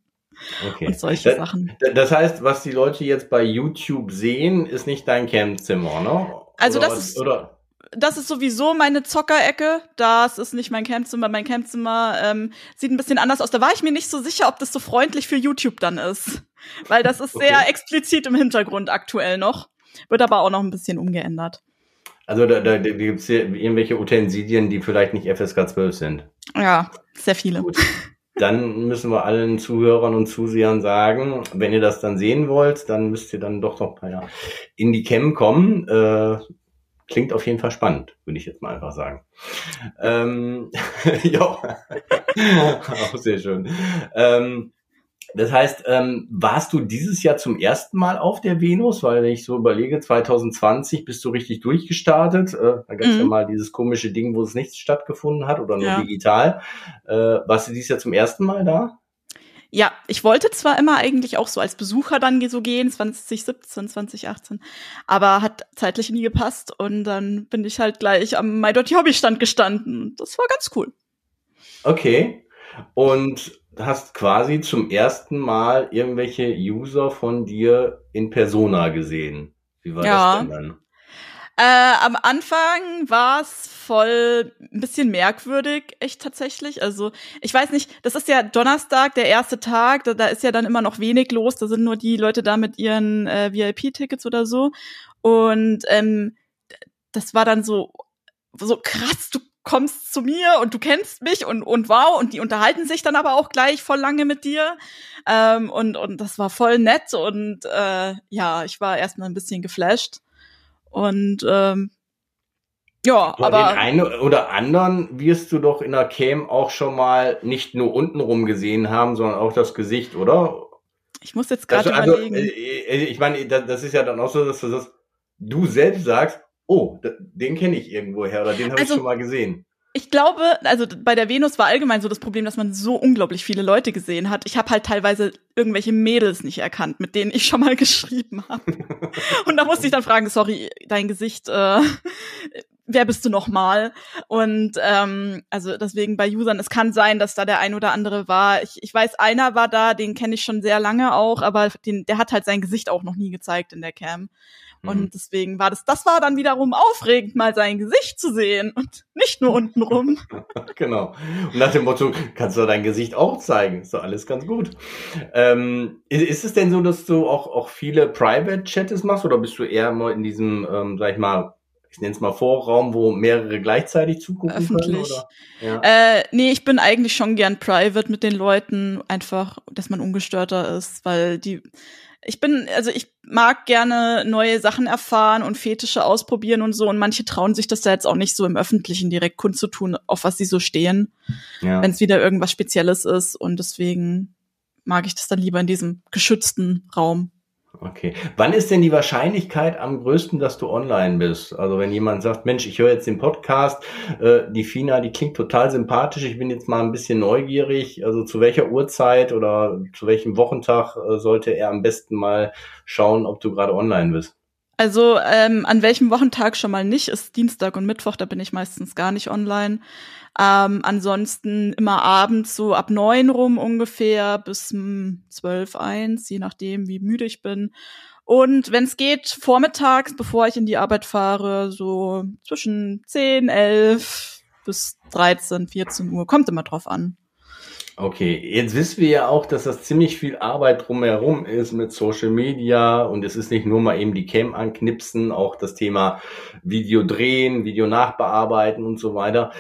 Okay. Und solche das, Sachen. Das heißt, was die Leute jetzt bei YouTube sehen, ist nicht dein Campzimmer, ne? Also oder das was, ist. Oder? Das ist sowieso meine Zockerecke. Das ist nicht mein Campzimmer. Mein Campzimmer ähm, sieht ein bisschen anders aus. Da war ich mir nicht so sicher, ob das so freundlich für YouTube dann ist. Weil das ist okay. sehr explizit im Hintergrund aktuell noch. Wird aber auch noch ein bisschen umgeändert. Also da, da, da gibt es irgendwelche Utensilien, die vielleicht nicht FSK 12 sind. Ja, sehr viele. Gut. Dann müssen wir allen Zuhörern und Zusehern sagen, wenn ihr das dann sehen wollt, dann müsst ihr dann doch noch ja, in die Cam kommen. Äh, klingt auf jeden Fall spannend, würde ich jetzt mal einfach sagen. Ähm, ja, auch sehr schön. Ähm, das heißt, ähm, warst du dieses Jahr zum ersten Mal auf der Venus? Weil wenn ich so überlege, 2020 bist du richtig durchgestartet. Äh, da gab es mhm. ja mal dieses komische Ding, wo es nichts stattgefunden hat oder nur ja. digital. Äh, warst du dieses Jahr zum ersten Mal da? Ja, ich wollte zwar immer eigentlich auch so als Besucher dann so gehen, 2017, 2018, aber hat zeitlich nie gepasst und dann bin ich halt gleich am My Dirty Hobby Stand gestanden. Das war ganz cool. Okay. Und hast quasi zum ersten Mal irgendwelche User von dir in Persona gesehen. Wie war ja. das denn dann? Äh, am Anfang war es voll ein bisschen merkwürdig, echt tatsächlich. Also ich weiß nicht, das ist ja Donnerstag, der erste Tag, da, da ist ja dann immer noch wenig los, da sind nur die Leute da mit ihren äh, VIP-Tickets oder so. Und ähm, das war dann so, so krass, du kommst zu mir und du kennst mich und, und wow, und die unterhalten sich dann aber auch gleich voll lange mit dir. Ähm, und, und das war voll nett und äh, ja, ich war erstmal ein bisschen geflasht. Und ähm, ja, aber, aber den einen oder anderen wirst du doch in der Cam auch schon mal nicht nur untenrum gesehen haben, sondern auch das Gesicht, oder? Ich muss jetzt gerade also, überlegen. Also, ich meine, das ist ja dann auch so, dass du, das, du selbst sagst, oh, den kenne ich irgendwoher oder den habe also, ich schon mal gesehen ich glaube, also bei der Venus war allgemein so das Problem, dass man so unglaublich viele Leute gesehen hat. Ich habe halt teilweise irgendwelche Mädels nicht erkannt, mit denen ich schon mal geschrieben habe. Und da musste ich dann fragen, sorry, dein Gesicht, äh, wer bist du noch mal? Und ähm, also deswegen bei Usern, es kann sein, dass da der ein oder andere war. Ich, ich weiß, einer war da, den kenne ich schon sehr lange auch, aber den, der hat halt sein Gesicht auch noch nie gezeigt in der Cam. Und mhm. deswegen war das, das war dann wiederum aufregend, mal sein Gesicht zu sehen und nicht nur untenrum. genau. Und nach dem Motto, kannst du dein Gesicht auch zeigen. Ist doch alles ganz gut. Ähm, ist es denn so, dass du auch, auch viele Private Chats machst oder bist du eher mal in diesem, ähm, sag ich mal, ich nenne es mal Vorraum, wo mehrere gleichzeitig zugucken Öffentlich. können? Oder? Ja. Äh, nee, ich bin eigentlich schon gern private mit den Leuten, einfach, dass man ungestörter ist, weil die ich bin, also ich mag gerne neue Sachen erfahren und Fetische ausprobieren und so. Und manche trauen sich das ja jetzt auch nicht so im Öffentlichen direkt kundzutun, auf was sie so stehen, ja. wenn es wieder irgendwas Spezielles ist. Und deswegen mag ich das dann lieber in diesem geschützten Raum. Okay. Wann ist denn die Wahrscheinlichkeit am größten, dass du online bist? Also wenn jemand sagt, Mensch, ich höre jetzt den Podcast, äh, die Fina, die klingt total sympathisch, ich bin jetzt mal ein bisschen neugierig. Also zu welcher Uhrzeit oder zu welchem Wochentag äh, sollte er am besten mal schauen, ob du gerade online bist? Also ähm, an welchem Wochentag schon mal nicht, ist Dienstag und Mittwoch, da bin ich meistens gar nicht online. Ähm, ansonsten immer abends so ab neun rum ungefähr bis hm, zwölf, eins, je nachdem, wie müde ich bin. Und wenn es geht, vormittags, bevor ich in die Arbeit fahre, so zwischen zehn, elf bis 13, 14 Uhr, kommt immer drauf an. Okay, jetzt wissen wir ja auch, dass das ziemlich viel Arbeit drumherum ist mit Social Media und es ist nicht nur mal eben die Cam anknipsen, auch das Thema Video drehen, Video nachbearbeiten und so weiter.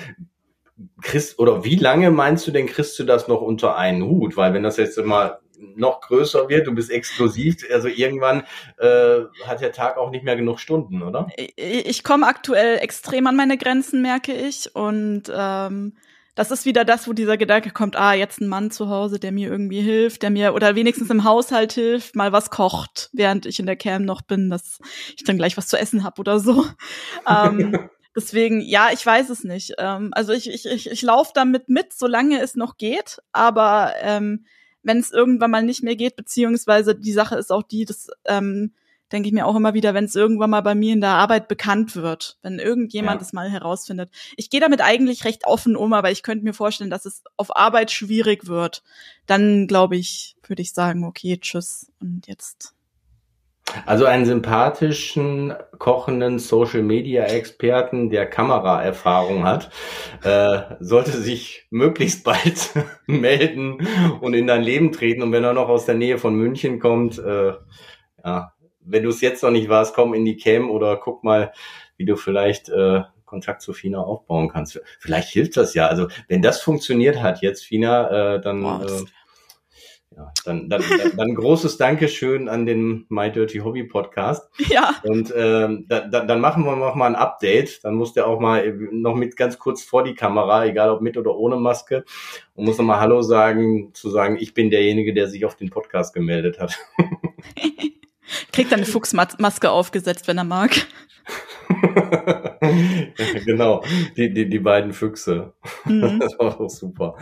Christ, oder wie lange meinst du denn, kriegst du das noch unter einen Hut? Weil wenn das jetzt immer noch größer wird, du bist exklusiv, also irgendwann äh, hat der Tag auch nicht mehr genug Stunden, oder? Ich, komme aktuell extrem an meine Grenzen, merke ich. Und ähm, das ist wieder das, wo dieser Gedanke kommt, ah, jetzt ein Mann zu Hause, der mir irgendwie hilft, der mir oder wenigstens im Haushalt hilft, mal was kocht, während ich in der Cam noch bin, dass ich dann gleich was zu essen hab oder so. ähm, deswegen, ja, ich weiß es nicht. Ähm, also ich, ich, ich, ich laufe damit mit, solange es noch geht, aber ähm, wenn es irgendwann mal nicht mehr geht, beziehungsweise die Sache ist auch die, dass ähm, denke ich mir auch immer wieder, wenn es irgendwann mal bei mir in der Arbeit bekannt wird, wenn irgendjemand es mal herausfindet. Ich gehe damit eigentlich recht offen um, aber ich könnte mir vorstellen, dass es auf Arbeit schwierig wird. Dann glaube ich, würde ich sagen, okay, tschüss und jetzt. Also einen sympathischen, kochenden Social-Media-Experten, der Kameraerfahrung hat, äh, sollte sich möglichst bald melden und in dein Leben treten. Und wenn er noch aus der Nähe von München kommt, äh, ja, wenn du es jetzt noch nicht warst, komm in die Cam oder guck mal, wie du vielleicht äh, Kontakt zu Fina aufbauen kannst. Vielleicht hilft das ja. Also wenn das funktioniert hat jetzt, Fina, äh, dann, Boah, äh, ja, dann, dann, dann, dann großes Dankeschön an den My Dirty Hobby Podcast. Ja. Und ähm, da, da, dann machen wir noch mal ein Update. Dann muss der auch mal noch mit ganz kurz vor die Kamera, egal ob mit oder ohne Maske, und muss noch mal Hallo sagen, zu sagen, ich bin derjenige, der sich auf den Podcast gemeldet hat. Kriegt dann eine Fuchsmaske aufgesetzt, wenn er mag. genau, die, die, die beiden Füchse. Mhm. Das war doch super.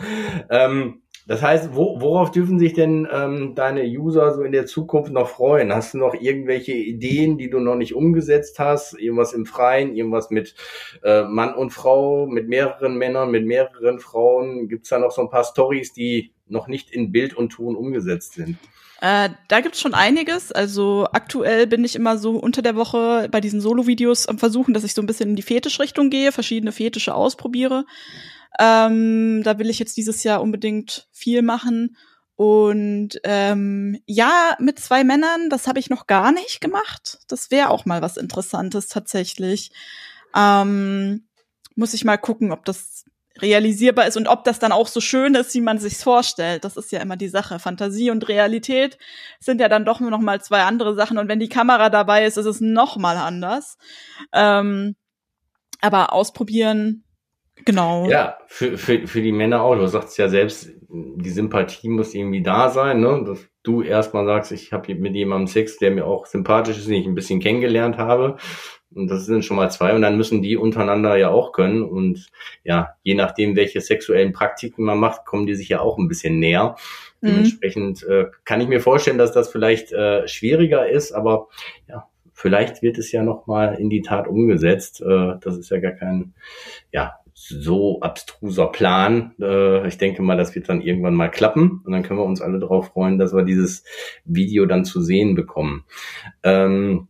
Ähm, das heißt, wo, worauf dürfen sich denn ähm, deine User so in der Zukunft noch freuen? Hast du noch irgendwelche Ideen, die du noch nicht umgesetzt hast? Irgendwas im Freien, irgendwas mit äh, Mann und Frau, mit mehreren Männern, mit mehreren Frauen? Gibt es da noch so ein paar Stories, die noch nicht in Bild und Ton umgesetzt sind? Äh, da gibt's schon einiges. Also aktuell bin ich immer so unter der Woche bei diesen Solo-Videos am Versuchen, dass ich so ein bisschen in die Fetischrichtung gehe, verschiedene Fetische ausprobiere. Ähm, da will ich jetzt dieses Jahr unbedingt viel machen. Und ähm, ja, mit zwei Männern, das habe ich noch gar nicht gemacht. Das wäre auch mal was Interessantes tatsächlich. Ähm, muss ich mal gucken, ob das realisierbar ist und ob das dann auch so schön ist, wie man sich's vorstellt. Das ist ja immer die Sache. Fantasie und Realität sind ja dann doch noch mal zwei andere Sachen und wenn die Kamera dabei ist, ist es noch mal anders. Ähm, aber ausprobieren, genau. Ja, für, für, für die Männer auch. Du sagst ja selbst, die Sympathie muss irgendwie da sein, ne? Dass du erstmal sagst, ich habe mit jemandem Sex, der mir auch sympathisch ist, den ich ein bisschen kennengelernt habe und das sind schon mal zwei. Und dann müssen die untereinander ja auch können. Und ja, je nachdem, welche sexuellen Praktiken man macht, kommen die sich ja auch ein bisschen näher. Mhm. Dementsprechend äh, kann ich mir vorstellen, dass das vielleicht äh, schwieriger ist, aber ja, vielleicht wird es ja noch mal in die Tat umgesetzt. Äh, das ist ja gar kein, ja, so abstruser Plan. Äh, ich denke mal, das wird dann irgendwann mal klappen und dann können wir uns alle darauf freuen, dass wir dieses Video dann zu sehen bekommen. Ähm,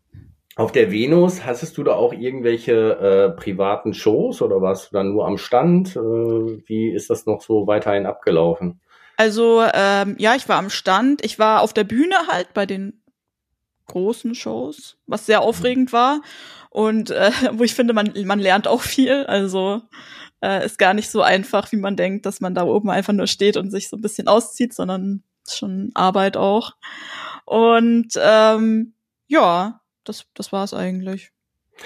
auf der Venus, hattest du da auch irgendwelche äh, privaten Shows oder warst du da nur am Stand? Äh, wie ist das noch so weiterhin abgelaufen? Also ähm, ja, ich war am Stand. Ich war auf der Bühne halt bei den großen Shows, was sehr aufregend war und äh, wo ich finde, man, man lernt auch viel. Also äh, ist gar nicht so einfach, wie man denkt, dass man da oben einfach nur steht und sich so ein bisschen auszieht, sondern schon Arbeit auch. Und ähm, ja, das, das war es eigentlich.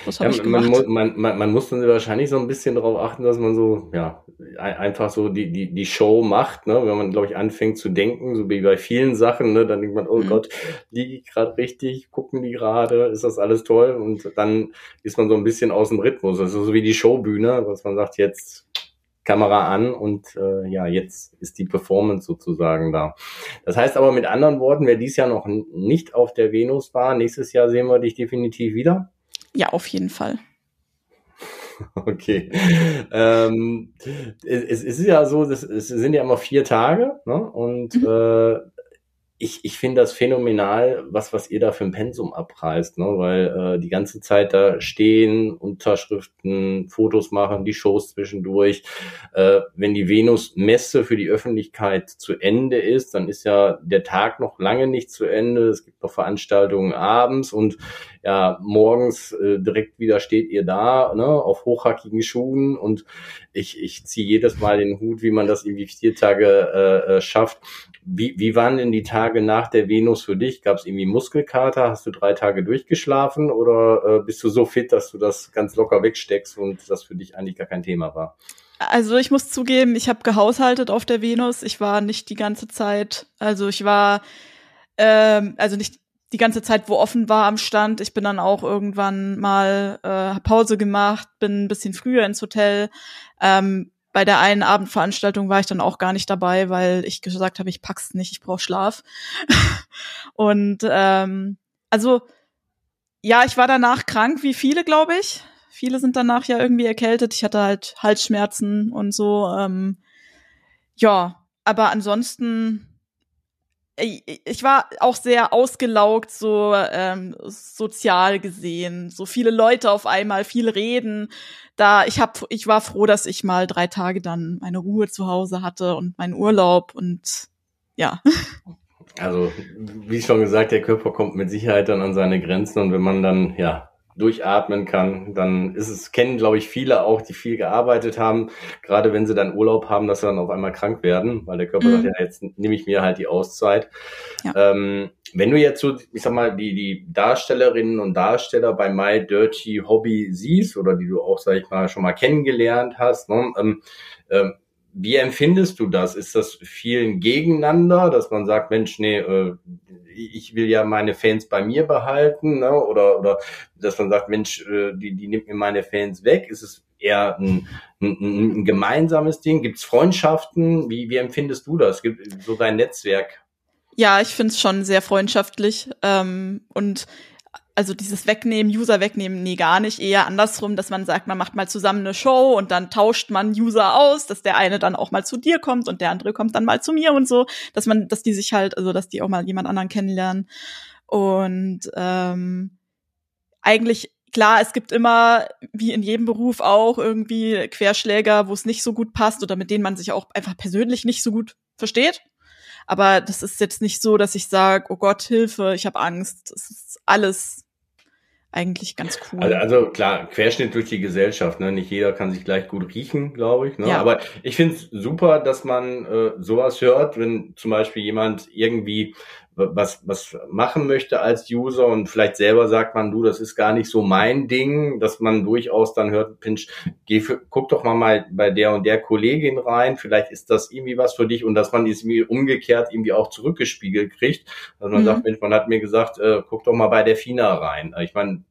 Das habe ja, ich gemacht. Man, man, man, muss dann wahrscheinlich so ein bisschen darauf achten, dass man so, ja, einfach so die, die, die Show macht, ne? Wenn man, glaube ich, anfängt zu denken, so wie bei vielen Sachen, ne, dann denkt man, oh mhm. Gott, liege ich gerade richtig, gucken die gerade, ist das alles toll? Und dann ist man so ein bisschen aus dem Rhythmus. Also so wie die Showbühne, was man sagt, jetzt Kamera an und äh, ja, jetzt ist die Performance sozusagen da. Das heißt aber mit anderen Worten, wer dies Jahr noch nicht auf der Venus war, nächstes Jahr sehen wir dich definitiv wieder. Ja, auf jeden Fall. Okay. Ähm, es, es, ist ja so, das, es sind ja immer vier Tage, ne? Und mhm. äh, ich, ich finde das phänomenal, was, was ihr da für ein Pensum abreißt, ne? weil äh, die ganze Zeit da stehen, Unterschriften, Fotos machen, die Shows zwischendurch. Äh, wenn die Venus-Messe für die Öffentlichkeit zu Ende ist, dann ist ja der Tag noch lange nicht zu Ende. Es gibt noch Veranstaltungen abends und ja, morgens äh, direkt wieder steht ihr da, ne, auf hochhackigen Schuhen und ich, ich ziehe jedes Mal den Hut, wie man das irgendwie vier Tage äh, äh schafft. Wie, wie waren denn die Tage nach der Venus für dich? Gab es irgendwie Muskelkater? Hast du drei Tage durchgeschlafen oder äh, bist du so fit, dass du das ganz locker wegsteckst und das für dich eigentlich gar kein Thema war? Also ich muss zugeben, ich habe gehaushaltet auf der Venus. Ich war nicht die ganze Zeit, also ich war ähm, also nicht die ganze Zeit, wo offen war am Stand. Ich bin dann auch irgendwann mal äh, Pause gemacht, bin ein bisschen früher ins Hotel. Ähm, bei der einen Abendveranstaltung war ich dann auch gar nicht dabei, weil ich gesagt habe, ich pack's nicht, ich brauche Schlaf. und ähm, also ja, ich war danach krank, wie viele, glaube ich. Viele sind danach ja irgendwie erkältet. Ich hatte halt Halsschmerzen und so. Ähm, ja, aber ansonsten ich war auch sehr ausgelaugt, so ähm, sozial gesehen. So viele Leute auf einmal, viel reden. Da ich hab, ich war froh, dass ich mal drei Tage dann meine Ruhe zu Hause hatte und meinen Urlaub und ja. Also, wie schon gesagt, der Körper kommt mit Sicherheit dann an seine Grenzen und wenn man dann, ja, durchatmen kann, dann ist es, kennen glaube ich viele auch, die viel gearbeitet haben, gerade wenn sie dann Urlaub haben, dass sie dann auf einmal krank werden, weil der Körper mhm. sagt, ja, jetzt nehme ich mir halt die Auszeit. Ja. Ähm, wenn du jetzt so, ich sag mal, die, die Darstellerinnen und Darsteller bei My Dirty Hobby siehst oder die du auch, sag ich mal, schon mal kennengelernt hast, ne, ähm, ähm, wie empfindest du das? Ist das vielen gegeneinander, dass man sagt, Mensch, nee, äh, ich will ja meine Fans bei mir behalten, ne? oder, oder dass man sagt, Mensch, äh, die, die nimmt mir meine Fans weg. Ist es eher ein, ein, ein gemeinsames Ding? Gibt es Freundschaften? Wie, wie empfindest du das? Gibt so dein Netzwerk? Ja, ich finde es schon sehr freundschaftlich. Ähm, und also dieses Wegnehmen, User wegnehmen, nee, gar nicht. Eher andersrum, dass man sagt, man macht mal zusammen eine Show und dann tauscht man User aus, dass der eine dann auch mal zu dir kommt und der andere kommt dann mal zu mir und so, dass man, dass die sich halt, also dass die auch mal jemand anderen kennenlernen. Und ähm, eigentlich klar, es gibt immer, wie in jedem Beruf auch, irgendwie Querschläger, wo es nicht so gut passt oder mit denen man sich auch einfach persönlich nicht so gut versteht. Aber das ist jetzt nicht so, dass ich sage, oh Gott, Hilfe, ich habe Angst. Das ist alles eigentlich ganz cool. Also, also, klar, Querschnitt durch die Gesellschaft, ne? Nicht jeder kann sich gleich gut riechen, glaube ich. Ne? Ja. Aber ich finde es super, dass man äh, sowas hört, wenn zum Beispiel jemand irgendwie was, was machen möchte als User und vielleicht selber sagt man, du, das ist gar nicht so mein Ding, dass man durchaus dann hört, Pinch, geh für, guck doch mal, mal bei der und der Kollegin rein, vielleicht ist das irgendwie was für dich und dass man es irgendwie umgekehrt irgendwie auch zurückgespiegelt kriegt, dass man mhm. sagt, Mensch, man hat mir gesagt, äh, guck doch mal bei der Fina rein. Ich meine,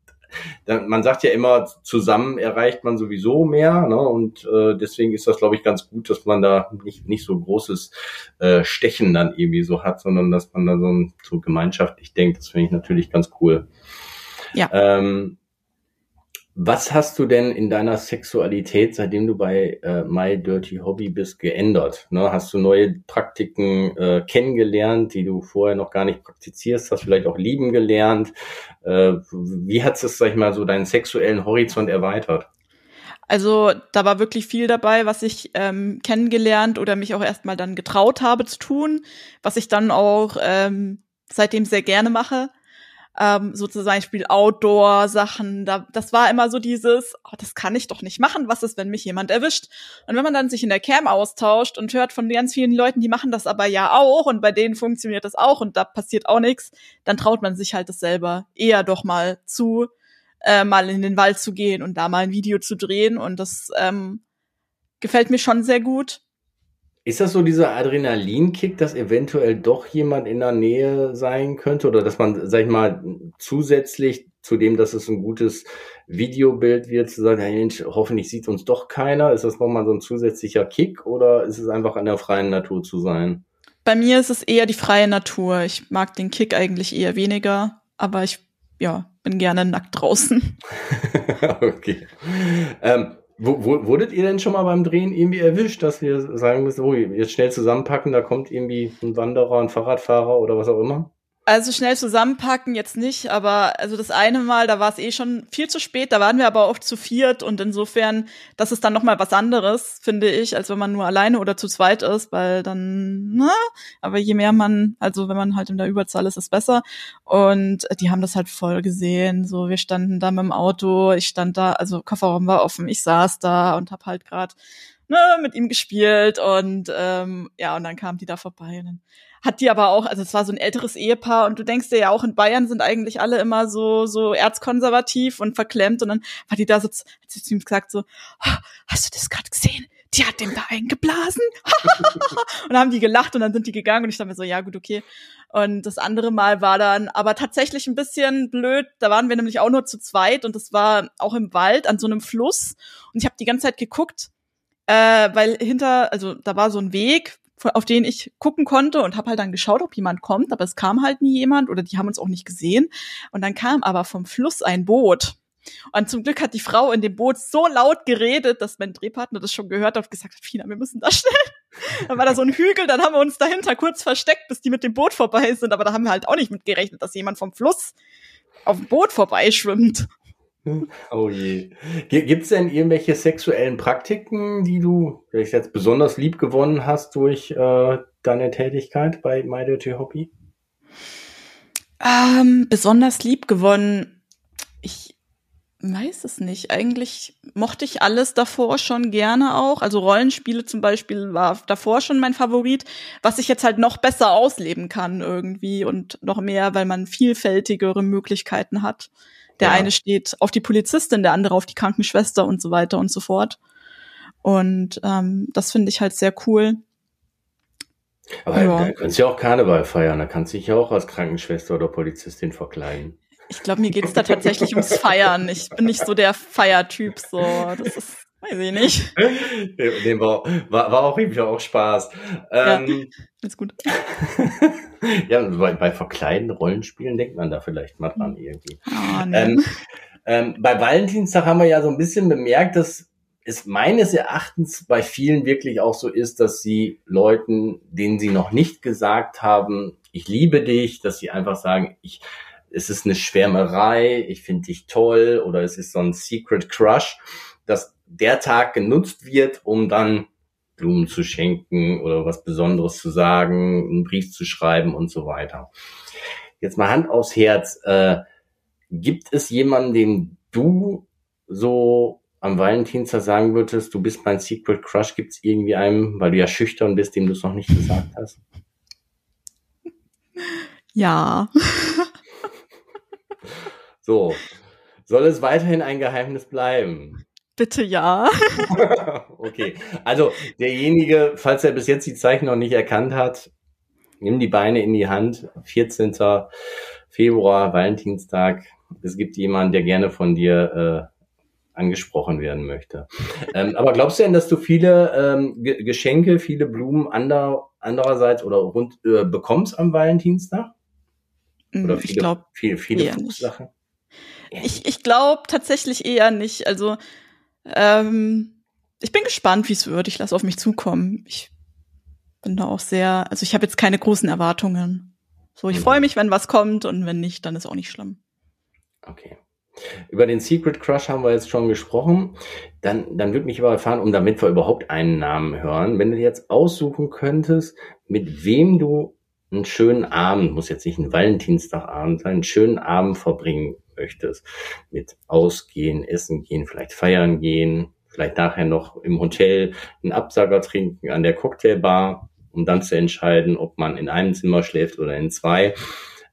man sagt ja immer, zusammen erreicht man sowieso mehr. Ne? Und äh, deswegen ist das, glaube ich, ganz gut, dass man da nicht, nicht so großes äh, Stechen dann irgendwie so hat, sondern dass man da so, ein, so gemeinschaftlich denkt. Das finde ich natürlich ganz cool. Ja. Ähm, was hast du denn in deiner Sexualität, seitdem du bei äh, My Dirty Hobby bist, geändert? Ne? Hast du neue Praktiken äh, kennengelernt, die du vorher noch gar nicht praktizierst, hast vielleicht auch lieben gelernt? Äh, wie hat es, sag ich mal, so deinen sexuellen Horizont erweitert? Also da war wirklich viel dabei, was ich ähm, kennengelernt oder mich auch erstmal dann getraut habe zu tun, was ich dann auch ähm, seitdem sehr gerne mache. Ähm, so zum Beispiel Outdoor-Sachen. Da, das war immer so dieses, oh, das kann ich doch nicht machen. Was ist, wenn mich jemand erwischt? Und wenn man dann sich in der Cam austauscht und hört von ganz vielen Leuten, die machen das aber ja auch und bei denen funktioniert das auch und da passiert auch nichts, dann traut man sich halt das selber eher doch mal zu, äh, mal in den Wald zu gehen und da mal ein Video zu drehen. Und das ähm, gefällt mir schon sehr gut. Ist das so dieser Adrenalinkick, dass eventuell doch jemand in der Nähe sein könnte oder dass man, sag ich mal, zusätzlich zu dem, dass es ein gutes Videobild wird, zu sagen, hey Mensch, hoffentlich sieht uns doch keiner. Ist das nochmal so ein zusätzlicher Kick oder ist es einfach an der freien Natur zu sein? Bei mir ist es eher die freie Natur. Ich mag den Kick eigentlich eher weniger, aber ich ja, bin gerne nackt draußen. okay. Ähm, wurdet ihr denn schon mal beim Drehen irgendwie erwischt, dass wir sagen müssen, oh, jetzt schnell zusammenpacken, da kommt irgendwie ein Wanderer, ein Fahrradfahrer oder was auch immer? Also schnell zusammenpacken jetzt nicht, aber also das eine Mal, da war es eh schon viel zu spät, da waren wir aber auch zu viert und insofern, das ist dann noch mal was anderes, finde ich, als wenn man nur alleine oder zu zweit ist, weil dann, na, aber je mehr man, also wenn man halt in der Überzahl ist, ist besser. Und die haben das halt voll gesehen, so wir standen da mit dem Auto, ich stand da, also Kofferraum war offen, ich saß da und hab halt gerade ne, mit ihm gespielt und ähm, ja, und dann kam die da vorbei und dann hat die aber auch, also es war so ein älteres Ehepaar und du denkst dir ja auch in Bayern sind eigentlich alle immer so so erzkonservativ und verklemmt und dann war die da so, hat sie zu ihm gesagt so, oh, hast du das gerade gesehen? Die hat dem da eingeblasen. und dann haben die gelacht und dann sind die gegangen und ich dachte mir so, ja gut, okay. Und das andere Mal war dann aber tatsächlich ein bisschen blöd. Da waren wir nämlich auch nur zu zweit und das war auch im Wald an so einem Fluss. Und ich habe die ganze Zeit geguckt, äh, weil hinter, also da war so ein Weg, auf den ich gucken konnte und habe halt dann geschaut, ob jemand kommt, aber es kam halt nie jemand oder die haben uns auch nicht gesehen. Und dann kam aber vom Fluss ein Boot. Und zum Glück hat die Frau in dem Boot so laut geredet, dass mein Drehpartner das schon gehört hat und gesagt hat, Fina, wir müssen da schnell. Dann war da so ein Hügel, dann haben wir uns dahinter kurz versteckt, bis die mit dem Boot vorbei sind. Aber da haben wir halt auch nicht mit gerechnet, dass jemand vom Fluss auf dem Boot vorbeischwimmt. Oh je. Gibt es denn irgendwelche sexuellen Praktiken, die du vielleicht jetzt besonders lieb gewonnen hast durch äh, deine Tätigkeit bei My Dirty Hobby? Ähm, besonders lieb gewonnen. Ich weiß es nicht. Eigentlich mochte ich alles davor schon gerne auch. Also Rollenspiele zum Beispiel war davor schon mein Favorit, was ich jetzt halt noch besser ausleben kann irgendwie und noch mehr, weil man vielfältigere Möglichkeiten hat. Der ja. eine steht auf die Polizistin, der andere auf die Krankenschwester und so weiter und so fort. Und ähm, das finde ich halt sehr cool. Aber ja. da kannst du ja auch Karneval feiern, da kannst du dich ja auch als Krankenschwester oder Polizistin verkleiden. Ich glaube, mir geht's da tatsächlich ums Feiern. Ich bin nicht so der Feiertyp, so. Das ist, weiß ich nicht. Dem war, war, war auch irgendwie auch Spaß. Ähm, ja, ist gut. ja, bei, bei verkleiden Rollenspielen denkt man da vielleicht mal dran irgendwie. Oh, nee. ähm, ähm, bei Valentinstag haben wir ja so ein bisschen bemerkt, dass es meines Erachtens bei vielen wirklich auch so ist, dass sie Leuten, denen sie noch nicht gesagt haben, ich liebe dich, dass sie einfach sagen, ich, es ist eine Schwärmerei, ich finde dich toll oder es ist so ein Secret Crush, dass der Tag genutzt wird, um dann Blumen zu schenken oder was Besonderes zu sagen, einen Brief zu schreiben und so weiter. Jetzt mal Hand aufs Herz. Äh, gibt es jemanden, den du so am Valentinstag sagen würdest, du bist mein Secret Crush? Gibt es irgendwie einen, weil du ja schüchtern bist, dem du es noch nicht gesagt hast? Ja. so. Soll es weiterhin ein Geheimnis bleiben? Bitte ja. okay. Also derjenige, falls er bis jetzt die Zeichen noch nicht erkannt hat, nimm die Beine in die Hand. 14. Februar, Valentinstag. Es gibt jemanden, der gerne von dir äh, angesprochen werden möchte. Ähm, aber glaubst du denn, dass du viele ähm, G Geschenke, viele Blumen ander, andererseits oder rund äh, bekommst am Valentinstag? Oder viele, ich glaube, viele, viele Sachen? Ich, ich glaube tatsächlich eher nicht. Also ähm, ich bin gespannt, wie es wird. Ich lasse auf mich zukommen. Ich bin da auch sehr, also ich habe jetzt keine großen Erwartungen. So, ich mhm. freue mich, wenn was kommt und wenn nicht, dann ist auch nicht schlimm. Okay. Über den Secret Crush haben wir jetzt schon gesprochen. Dann, dann würde mich aber erfahren, um damit wir überhaupt einen Namen hören, wenn du jetzt aussuchen könntest, mit wem du einen schönen Abend, muss jetzt nicht ein Valentinstagabend sein, einen schönen Abend verbringen möchtest, mit Ausgehen, Essen gehen, vielleicht feiern gehen, vielleicht nachher noch im Hotel einen Absager trinken an der Cocktailbar, um dann zu entscheiden, ob man in einem Zimmer schläft oder in zwei.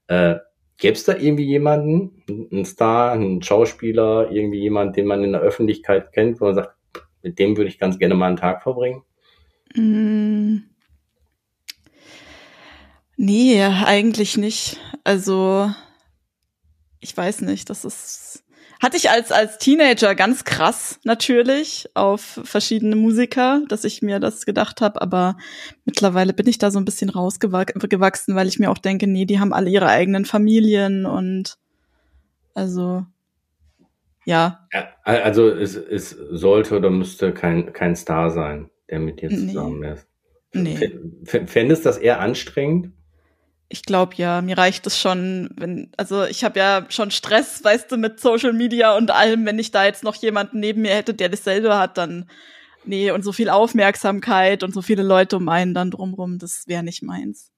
Äh, Gäbe es da irgendwie jemanden, einen Star, einen Schauspieler, irgendwie jemand, den man in der Öffentlichkeit kennt, wo man sagt, mit dem würde ich ganz gerne mal einen Tag verbringen? Mm. Nee, eigentlich nicht. Also, ich weiß nicht, das ist, hatte ich als, als Teenager ganz krass natürlich auf verschiedene Musiker, dass ich mir das gedacht habe, aber mittlerweile bin ich da so ein bisschen rausgewachsen, weil ich mir auch denke, nee, die haben alle ihre eigenen Familien und also ja. ja also es, es sollte oder müsste kein, kein Star sein, der mit dir zusammen nee. ist. Nee. Fändest das eher anstrengend? Ich glaube ja, mir reicht es schon, wenn, also ich habe ja schon Stress, weißt du, mit Social Media und allem, wenn ich da jetzt noch jemanden neben mir hätte, der dasselbe hat, dann nee, und so viel Aufmerksamkeit und so viele Leute um einen dann drumrum, das wäre nicht meins.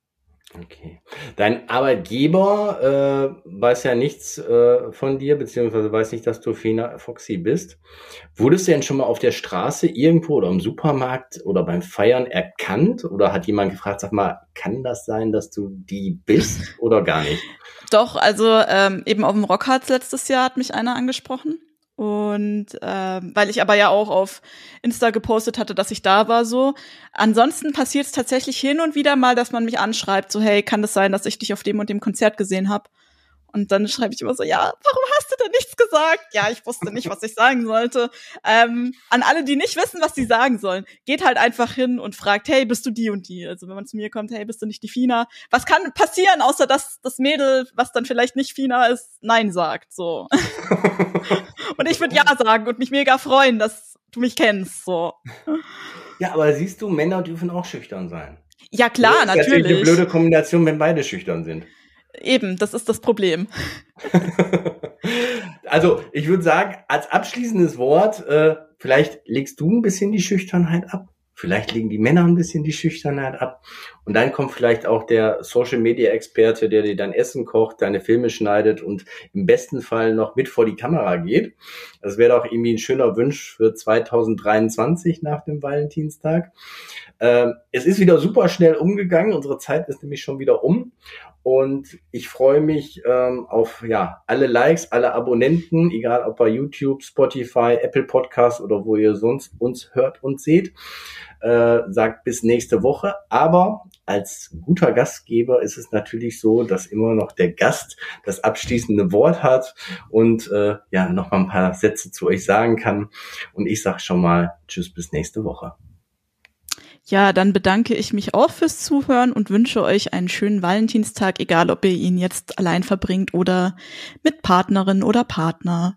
Okay. Dein Arbeitgeber äh, weiß ja nichts äh, von dir, beziehungsweise weiß nicht, dass du Fina Foxy bist. Wurdest du denn schon mal auf der Straße irgendwo oder im Supermarkt oder beim Feiern erkannt? Oder hat jemand gefragt, sag mal, kann das sein, dass du die bist oder gar nicht? Doch, also ähm, eben auf dem Rockharz letztes Jahr hat mich einer angesprochen. Und äh, weil ich aber ja auch auf Insta gepostet hatte, dass ich da war so. Ansonsten passiert es tatsächlich hin und wieder mal, dass man mich anschreibt, so hey, kann das sein, dass ich dich auf dem und dem Konzert gesehen habe? Und dann schreibe ich immer so, ja, warum hast du denn nichts gesagt? Ja, ich wusste nicht, was ich sagen sollte. Ähm, an alle, die nicht wissen, was sie sagen sollen, geht halt einfach hin und fragt, hey, bist du die und die? Also wenn man zu mir kommt, hey, bist du nicht die Fina? Was kann passieren, außer dass das Mädel, was dann vielleicht nicht Fina ist, Nein sagt, so. und ich würde Ja sagen und mich mega freuen, dass du mich kennst, so. Ja, aber siehst du, Männer dürfen auch schüchtern sein. Ja, klar, das ist natürlich. natürlich eine blöde Kombination, wenn beide schüchtern sind. Eben, das ist das Problem. also, ich würde sagen, als abschließendes Wort, äh, vielleicht legst du ein bisschen die Schüchternheit ab. Vielleicht legen die Männer ein bisschen die Schüchternheit ab. Und dann kommt vielleicht auch der Social Media Experte, der dir dein Essen kocht, deine Filme schneidet und im besten Fall noch mit vor die Kamera geht. Das wäre doch irgendwie ein schöner Wunsch für 2023 nach dem Valentinstag. Ähm, es ist wieder super schnell umgegangen. Unsere Zeit ist nämlich schon wieder um. Und ich freue mich ähm, auf ja alle Likes, alle Abonnenten, egal ob bei YouTube, Spotify, Apple Podcast oder wo ihr sonst uns hört und seht. Äh, sagt bis nächste Woche. Aber als guter Gastgeber ist es natürlich so, dass immer noch der Gast das abschließende Wort hat und äh, ja noch mal ein paar Sätze zu euch sagen kann. Und ich sage schon mal Tschüss bis nächste Woche. Ja, dann bedanke ich mich auch fürs Zuhören und wünsche euch einen schönen Valentinstag, egal ob ihr ihn jetzt allein verbringt oder mit Partnerin oder Partner.